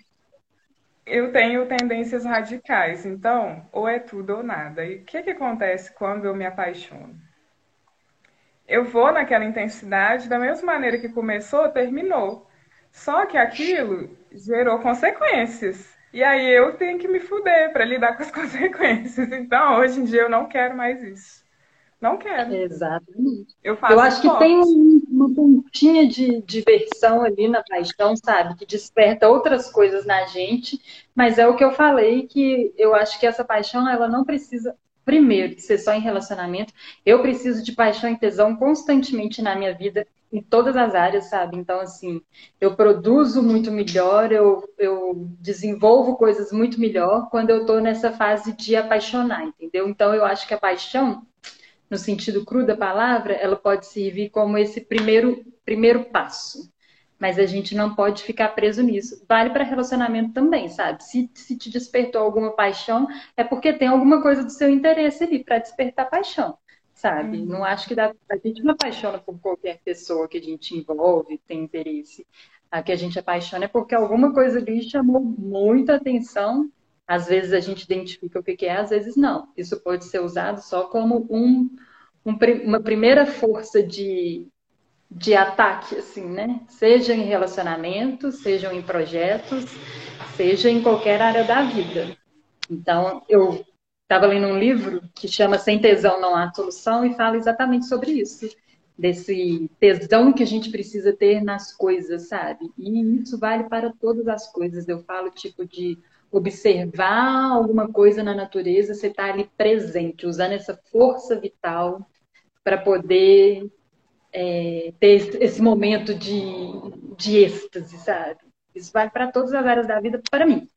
Eu tenho tendências radicais, então, ou é tudo ou nada. E o que, que acontece quando eu me apaixono? Eu vou naquela intensidade da mesma maneira que começou, terminou. Só que aquilo gerou consequências. E aí eu tenho que me fuder para lidar com as consequências. Então, hoje em dia, eu não quero mais isso. Não quero. Exatamente. Eu, eu acho que tem uma pontinha de diversão ali na paixão, sabe? Que desperta outras coisas na gente. Mas é o que eu falei, que eu acho que essa paixão, ela não precisa, primeiro, ser só em relacionamento. Eu preciso de paixão e tesão constantemente na minha vida, em todas as áreas, sabe? Então, assim, eu produzo muito melhor, eu, eu desenvolvo coisas muito melhor quando eu tô nessa fase de apaixonar, entendeu? Então, eu acho que a paixão no sentido cru da palavra, ela pode servir como esse primeiro, primeiro passo. Mas a gente não pode ficar preso nisso. Vale para relacionamento também, sabe? Se, se te despertou alguma paixão, é porque tem alguma coisa do seu interesse ali para despertar paixão, sabe? Uhum. Não acho que dá. A gente não apaixona por qualquer pessoa que a gente envolve, tem interesse. A que a gente apaixona é porque alguma coisa ali chamou muita atenção às vezes a gente identifica o que é, às vezes não. Isso pode ser usado só como um, um, uma primeira força de, de ataque, assim, né? Seja em relacionamentos, sejam em projetos, seja em qualquer área da vida. Então, eu estava lendo um livro que chama Sem Tesão Não Há Solução e fala exatamente sobre isso. Desse tesão que a gente precisa ter nas coisas, sabe? E isso vale para todas as coisas. Eu falo, tipo, de observar alguma coisa na natureza, você está ali presente, usando essa força vital para poder é, ter esse momento de, de êxtase, sabe? Isso vale para todas as áreas da vida, para mim.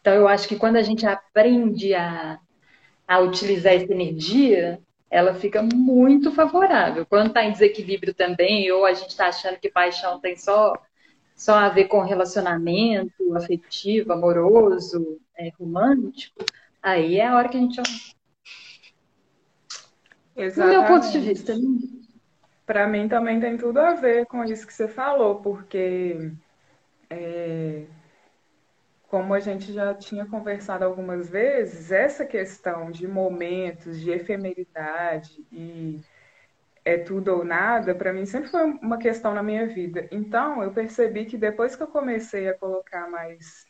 Então, eu acho que quando a gente aprende a, a utilizar essa energia, ela fica muito favorável. Quando está em desequilíbrio também, ou a gente está achando que paixão tem só só a ver com relacionamento afetivo, amoroso, é, romântico, aí é a hora que a gente. Exatamente. Do meu ponto de vista. Né? Para mim também tem tudo a ver com isso que você falou, porque é, como a gente já tinha conversado algumas vezes, essa questão de momentos, de efemeridade e é tudo ou nada, para mim sempre foi uma questão na minha vida. Então, eu percebi que depois que eu comecei a colocar mais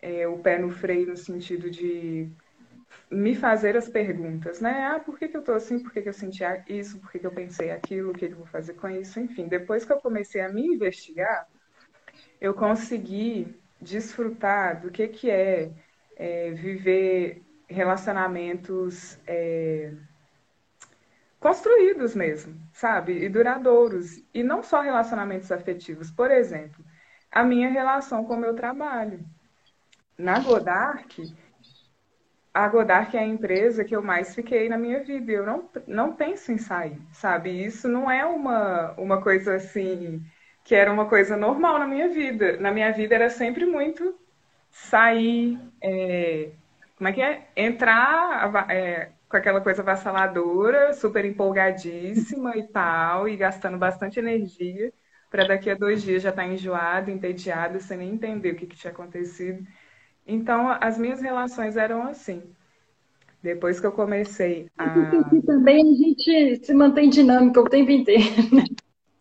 é, o pé no freio, no sentido de me fazer as perguntas, né? Ah, por que, que eu tô assim? Por que, que eu senti isso? Por que, que eu pensei aquilo? O que, que eu vou fazer com isso? Enfim, depois que eu comecei a me investigar, eu consegui desfrutar do que, que é, é viver relacionamentos. É, construídos mesmo, sabe? E duradouros. E não só relacionamentos afetivos. Por exemplo, a minha relação com o meu trabalho. Na Godark, a Godark é a empresa que eu mais fiquei na minha vida. Eu não, não penso em sair, sabe? Isso não é uma, uma coisa assim que era uma coisa normal na minha vida. Na minha vida era sempre muito sair, é, como é que é? Entrar, é, com aquela coisa vassaladora, super empolgadíssima e tal, e gastando bastante energia, para daqui a dois dias já estar tá enjoado, entediado, sem nem entender o que, que tinha acontecido. Então, as minhas relações eram assim. Depois que eu comecei a. Aqui também a gente se mantém dinâmica o tempo inteiro. Né?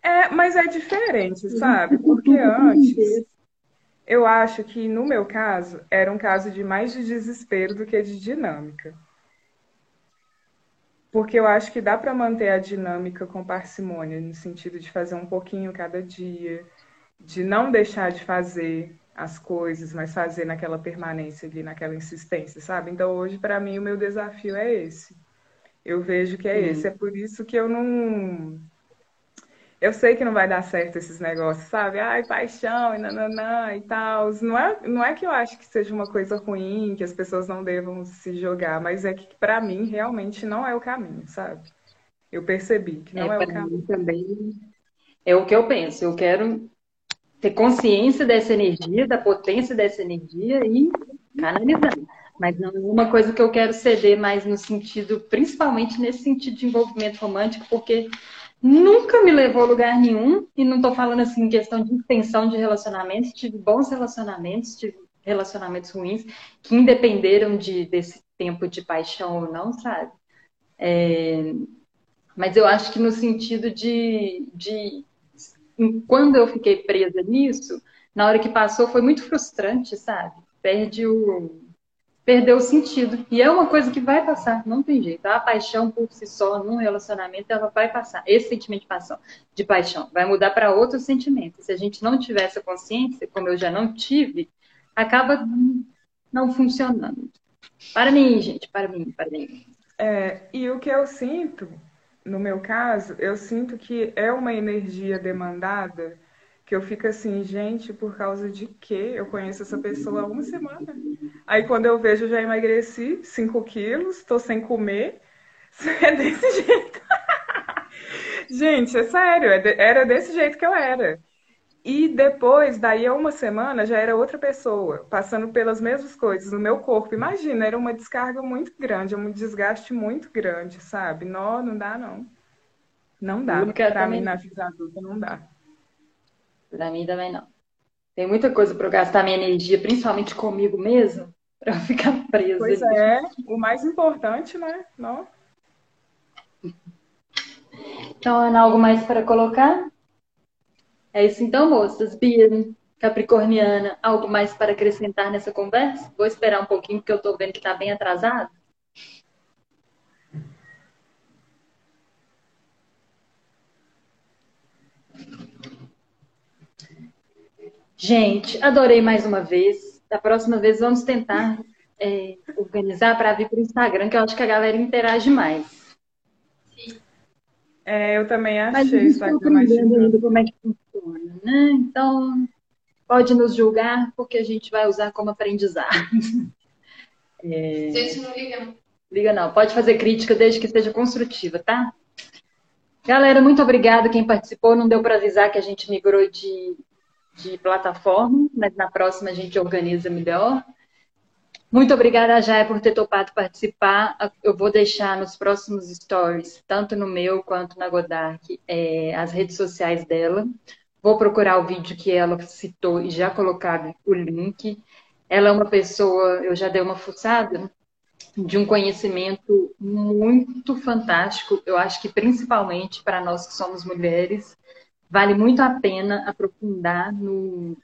É, mas é diferente, sabe? Porque antes, eu acho que no meu caso, era um caso de mais de desespero do que de dinâmica. Porque eu acho que dá para manter a dinâmica com parcimônia, no sentido de fazer um pouquinho cada dia, de não deixar de fazer as coisas, mas fazer naquela permanência ali, naquela insistência, sabe? Então hoje, para mim, o meu desafio é esse. Eu vejo que é esse. É por isso que eu não eu sei que não vai dar certo esses negócios, sabe? Ai, paixão e nananã e tal. Não é, não é que eu acho que seja uma coisa ruim, que as pessoas não devam se jogar, mas é que para mim realmente não é o caminho, sabe? Eu percebi que não é, é o caminho. também é o que eu penso. Eu quero ter consciência dessa energia, da potência dessa energia e canalizar. Mas não é uma coisa que eu quero ceder mais no sentido, principalmente nesse sentido de envolvimento romântico, porque nunca me levou a lugar nenhum, e não estou falando assim em questão de extensão de relacionamentos, tive bons relacionamentos, tive relacionamentos ruins, que independeram de, desse tempo de paixão ou não, sabe? É, mas eu acho que no sentido de, de quando eu fiquei presa nisso, na hora que passou foi muito frustrante, sabe? Perde o, perdeu o sentido. E é uma coisa que vai passar, não tem jeito. A paixão por si só, num relacionamento, ela vai passar. Esse sentimento de paixão, de paixão vai mudar para outro sentimento. Se a gente não tiver essa consciência, como eu já não tive, acaba não funcionando. Para mim, gente, para mim, para mim. É, e o que eu sinto, no meu caso, eu sinto que é uma energia demandada que eu fico assim, gente, por causa de quê? Eu conheço essa pessoa há uma semana. Aí quando eu vejo, eu já emagreci 5 quilos, tô sem comer. É desse jeito. gente, é sério, é era desse jeito que eu era. E depois, daí a uma semana, já era outra pessoa, passando pelas mesmas coisas no meu corpo. Imagina, era uma descarga muito grande, um desgaste muito grande, sabe? Não, não dá, não. Não dá. Pra mim, na vida adulta, não dá. Pra mim também não. Tem muita coisa para eu gastar minha energia, principalmente comigo mesmo, para eu ficar presa. Pois é, o mais importante, né? Não? Então, Ana, algo mais para colocar? É isso então, moças. Bia, Capricorniana, algo mais para acrescentar nessa conversa? Vou esperar um pouquinho, porque eu estou vendo que está bem atrasado. Gente, adorei mais uma vez. Da próxima vez vamos tentar é, organizar para vir para o Instagram, que eu acho que a galera interage mais. É, eu também achei o Instagram mais ainda como é que funciona, né? Então, pode nos julgar, porque a gente vai usar como aprendizado. É... Gente, não liga não. Liga não. Pode fazer crítica desde que seja construtiva, tá? Galera, muito obrigada quem participou. Não deu para avisar que a gente migrou de de plataforma, mas na próxima a gente organiza melhor. Muito obrigada, Jaya, por ter topado participar. Eu vou deixar nos próximos stories, tanto no meu quanto na Godark, é, as redes sociais dela. Vou procurar o vídeo que ela citou e já colocar o link. Ela é uma pessoa, eu já dei uma fuçada, de um conhecimento muito fantástico. Eu acho que principalmente para nós que somos mulheres, vale muito a pena aprofundar no,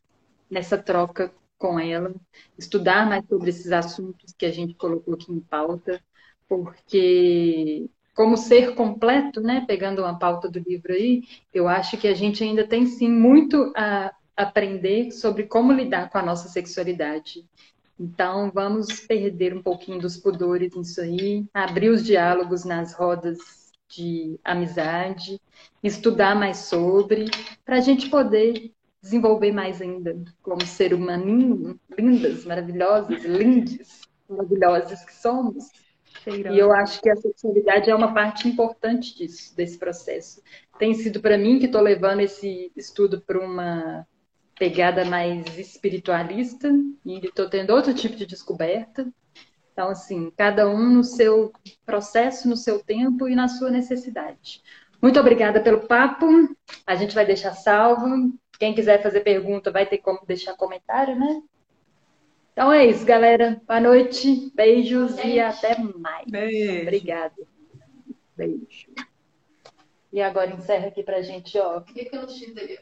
nessa troca com ela, estudar mais sobre esses assuntos que a gente colocou aqui em pauta, porque como ser completo, né, pegando uma pauta do livro aí, eu acho que a gente ainda tem sim muito a aprender sobre como lidar com a nossa sexualidade. Então, vamos perder um pouquinho dos pudores nisso aí, abrir os diálogos nas rodas de amizade, estudar mais sobre, para a gente poder desenvolver mais ainda como ser humaninho, lindas, maravilhosas, lindes, maravilhosas que somos. E eu acho que a sexualidade é uma parte importante disso, desse processo. Tem sido para mim que estou levando esse estudo para uma pegada mais espiritualista e estou tendo outro tipo de descoberta. Então, assim, cada um no seu processo, no seu tempo e na sua necessidade. Muito obrigada pelo papo. A gente vai deixar salvo. Quem quiser fazer pergunta vai ter como deixar comentário, né? Então é isso, galera. Boa noite, beijos Beijo. e até mais. Beijo. Obrigada. Beijo. E agora encerra aqui pra gente, ó. Clica no X ali.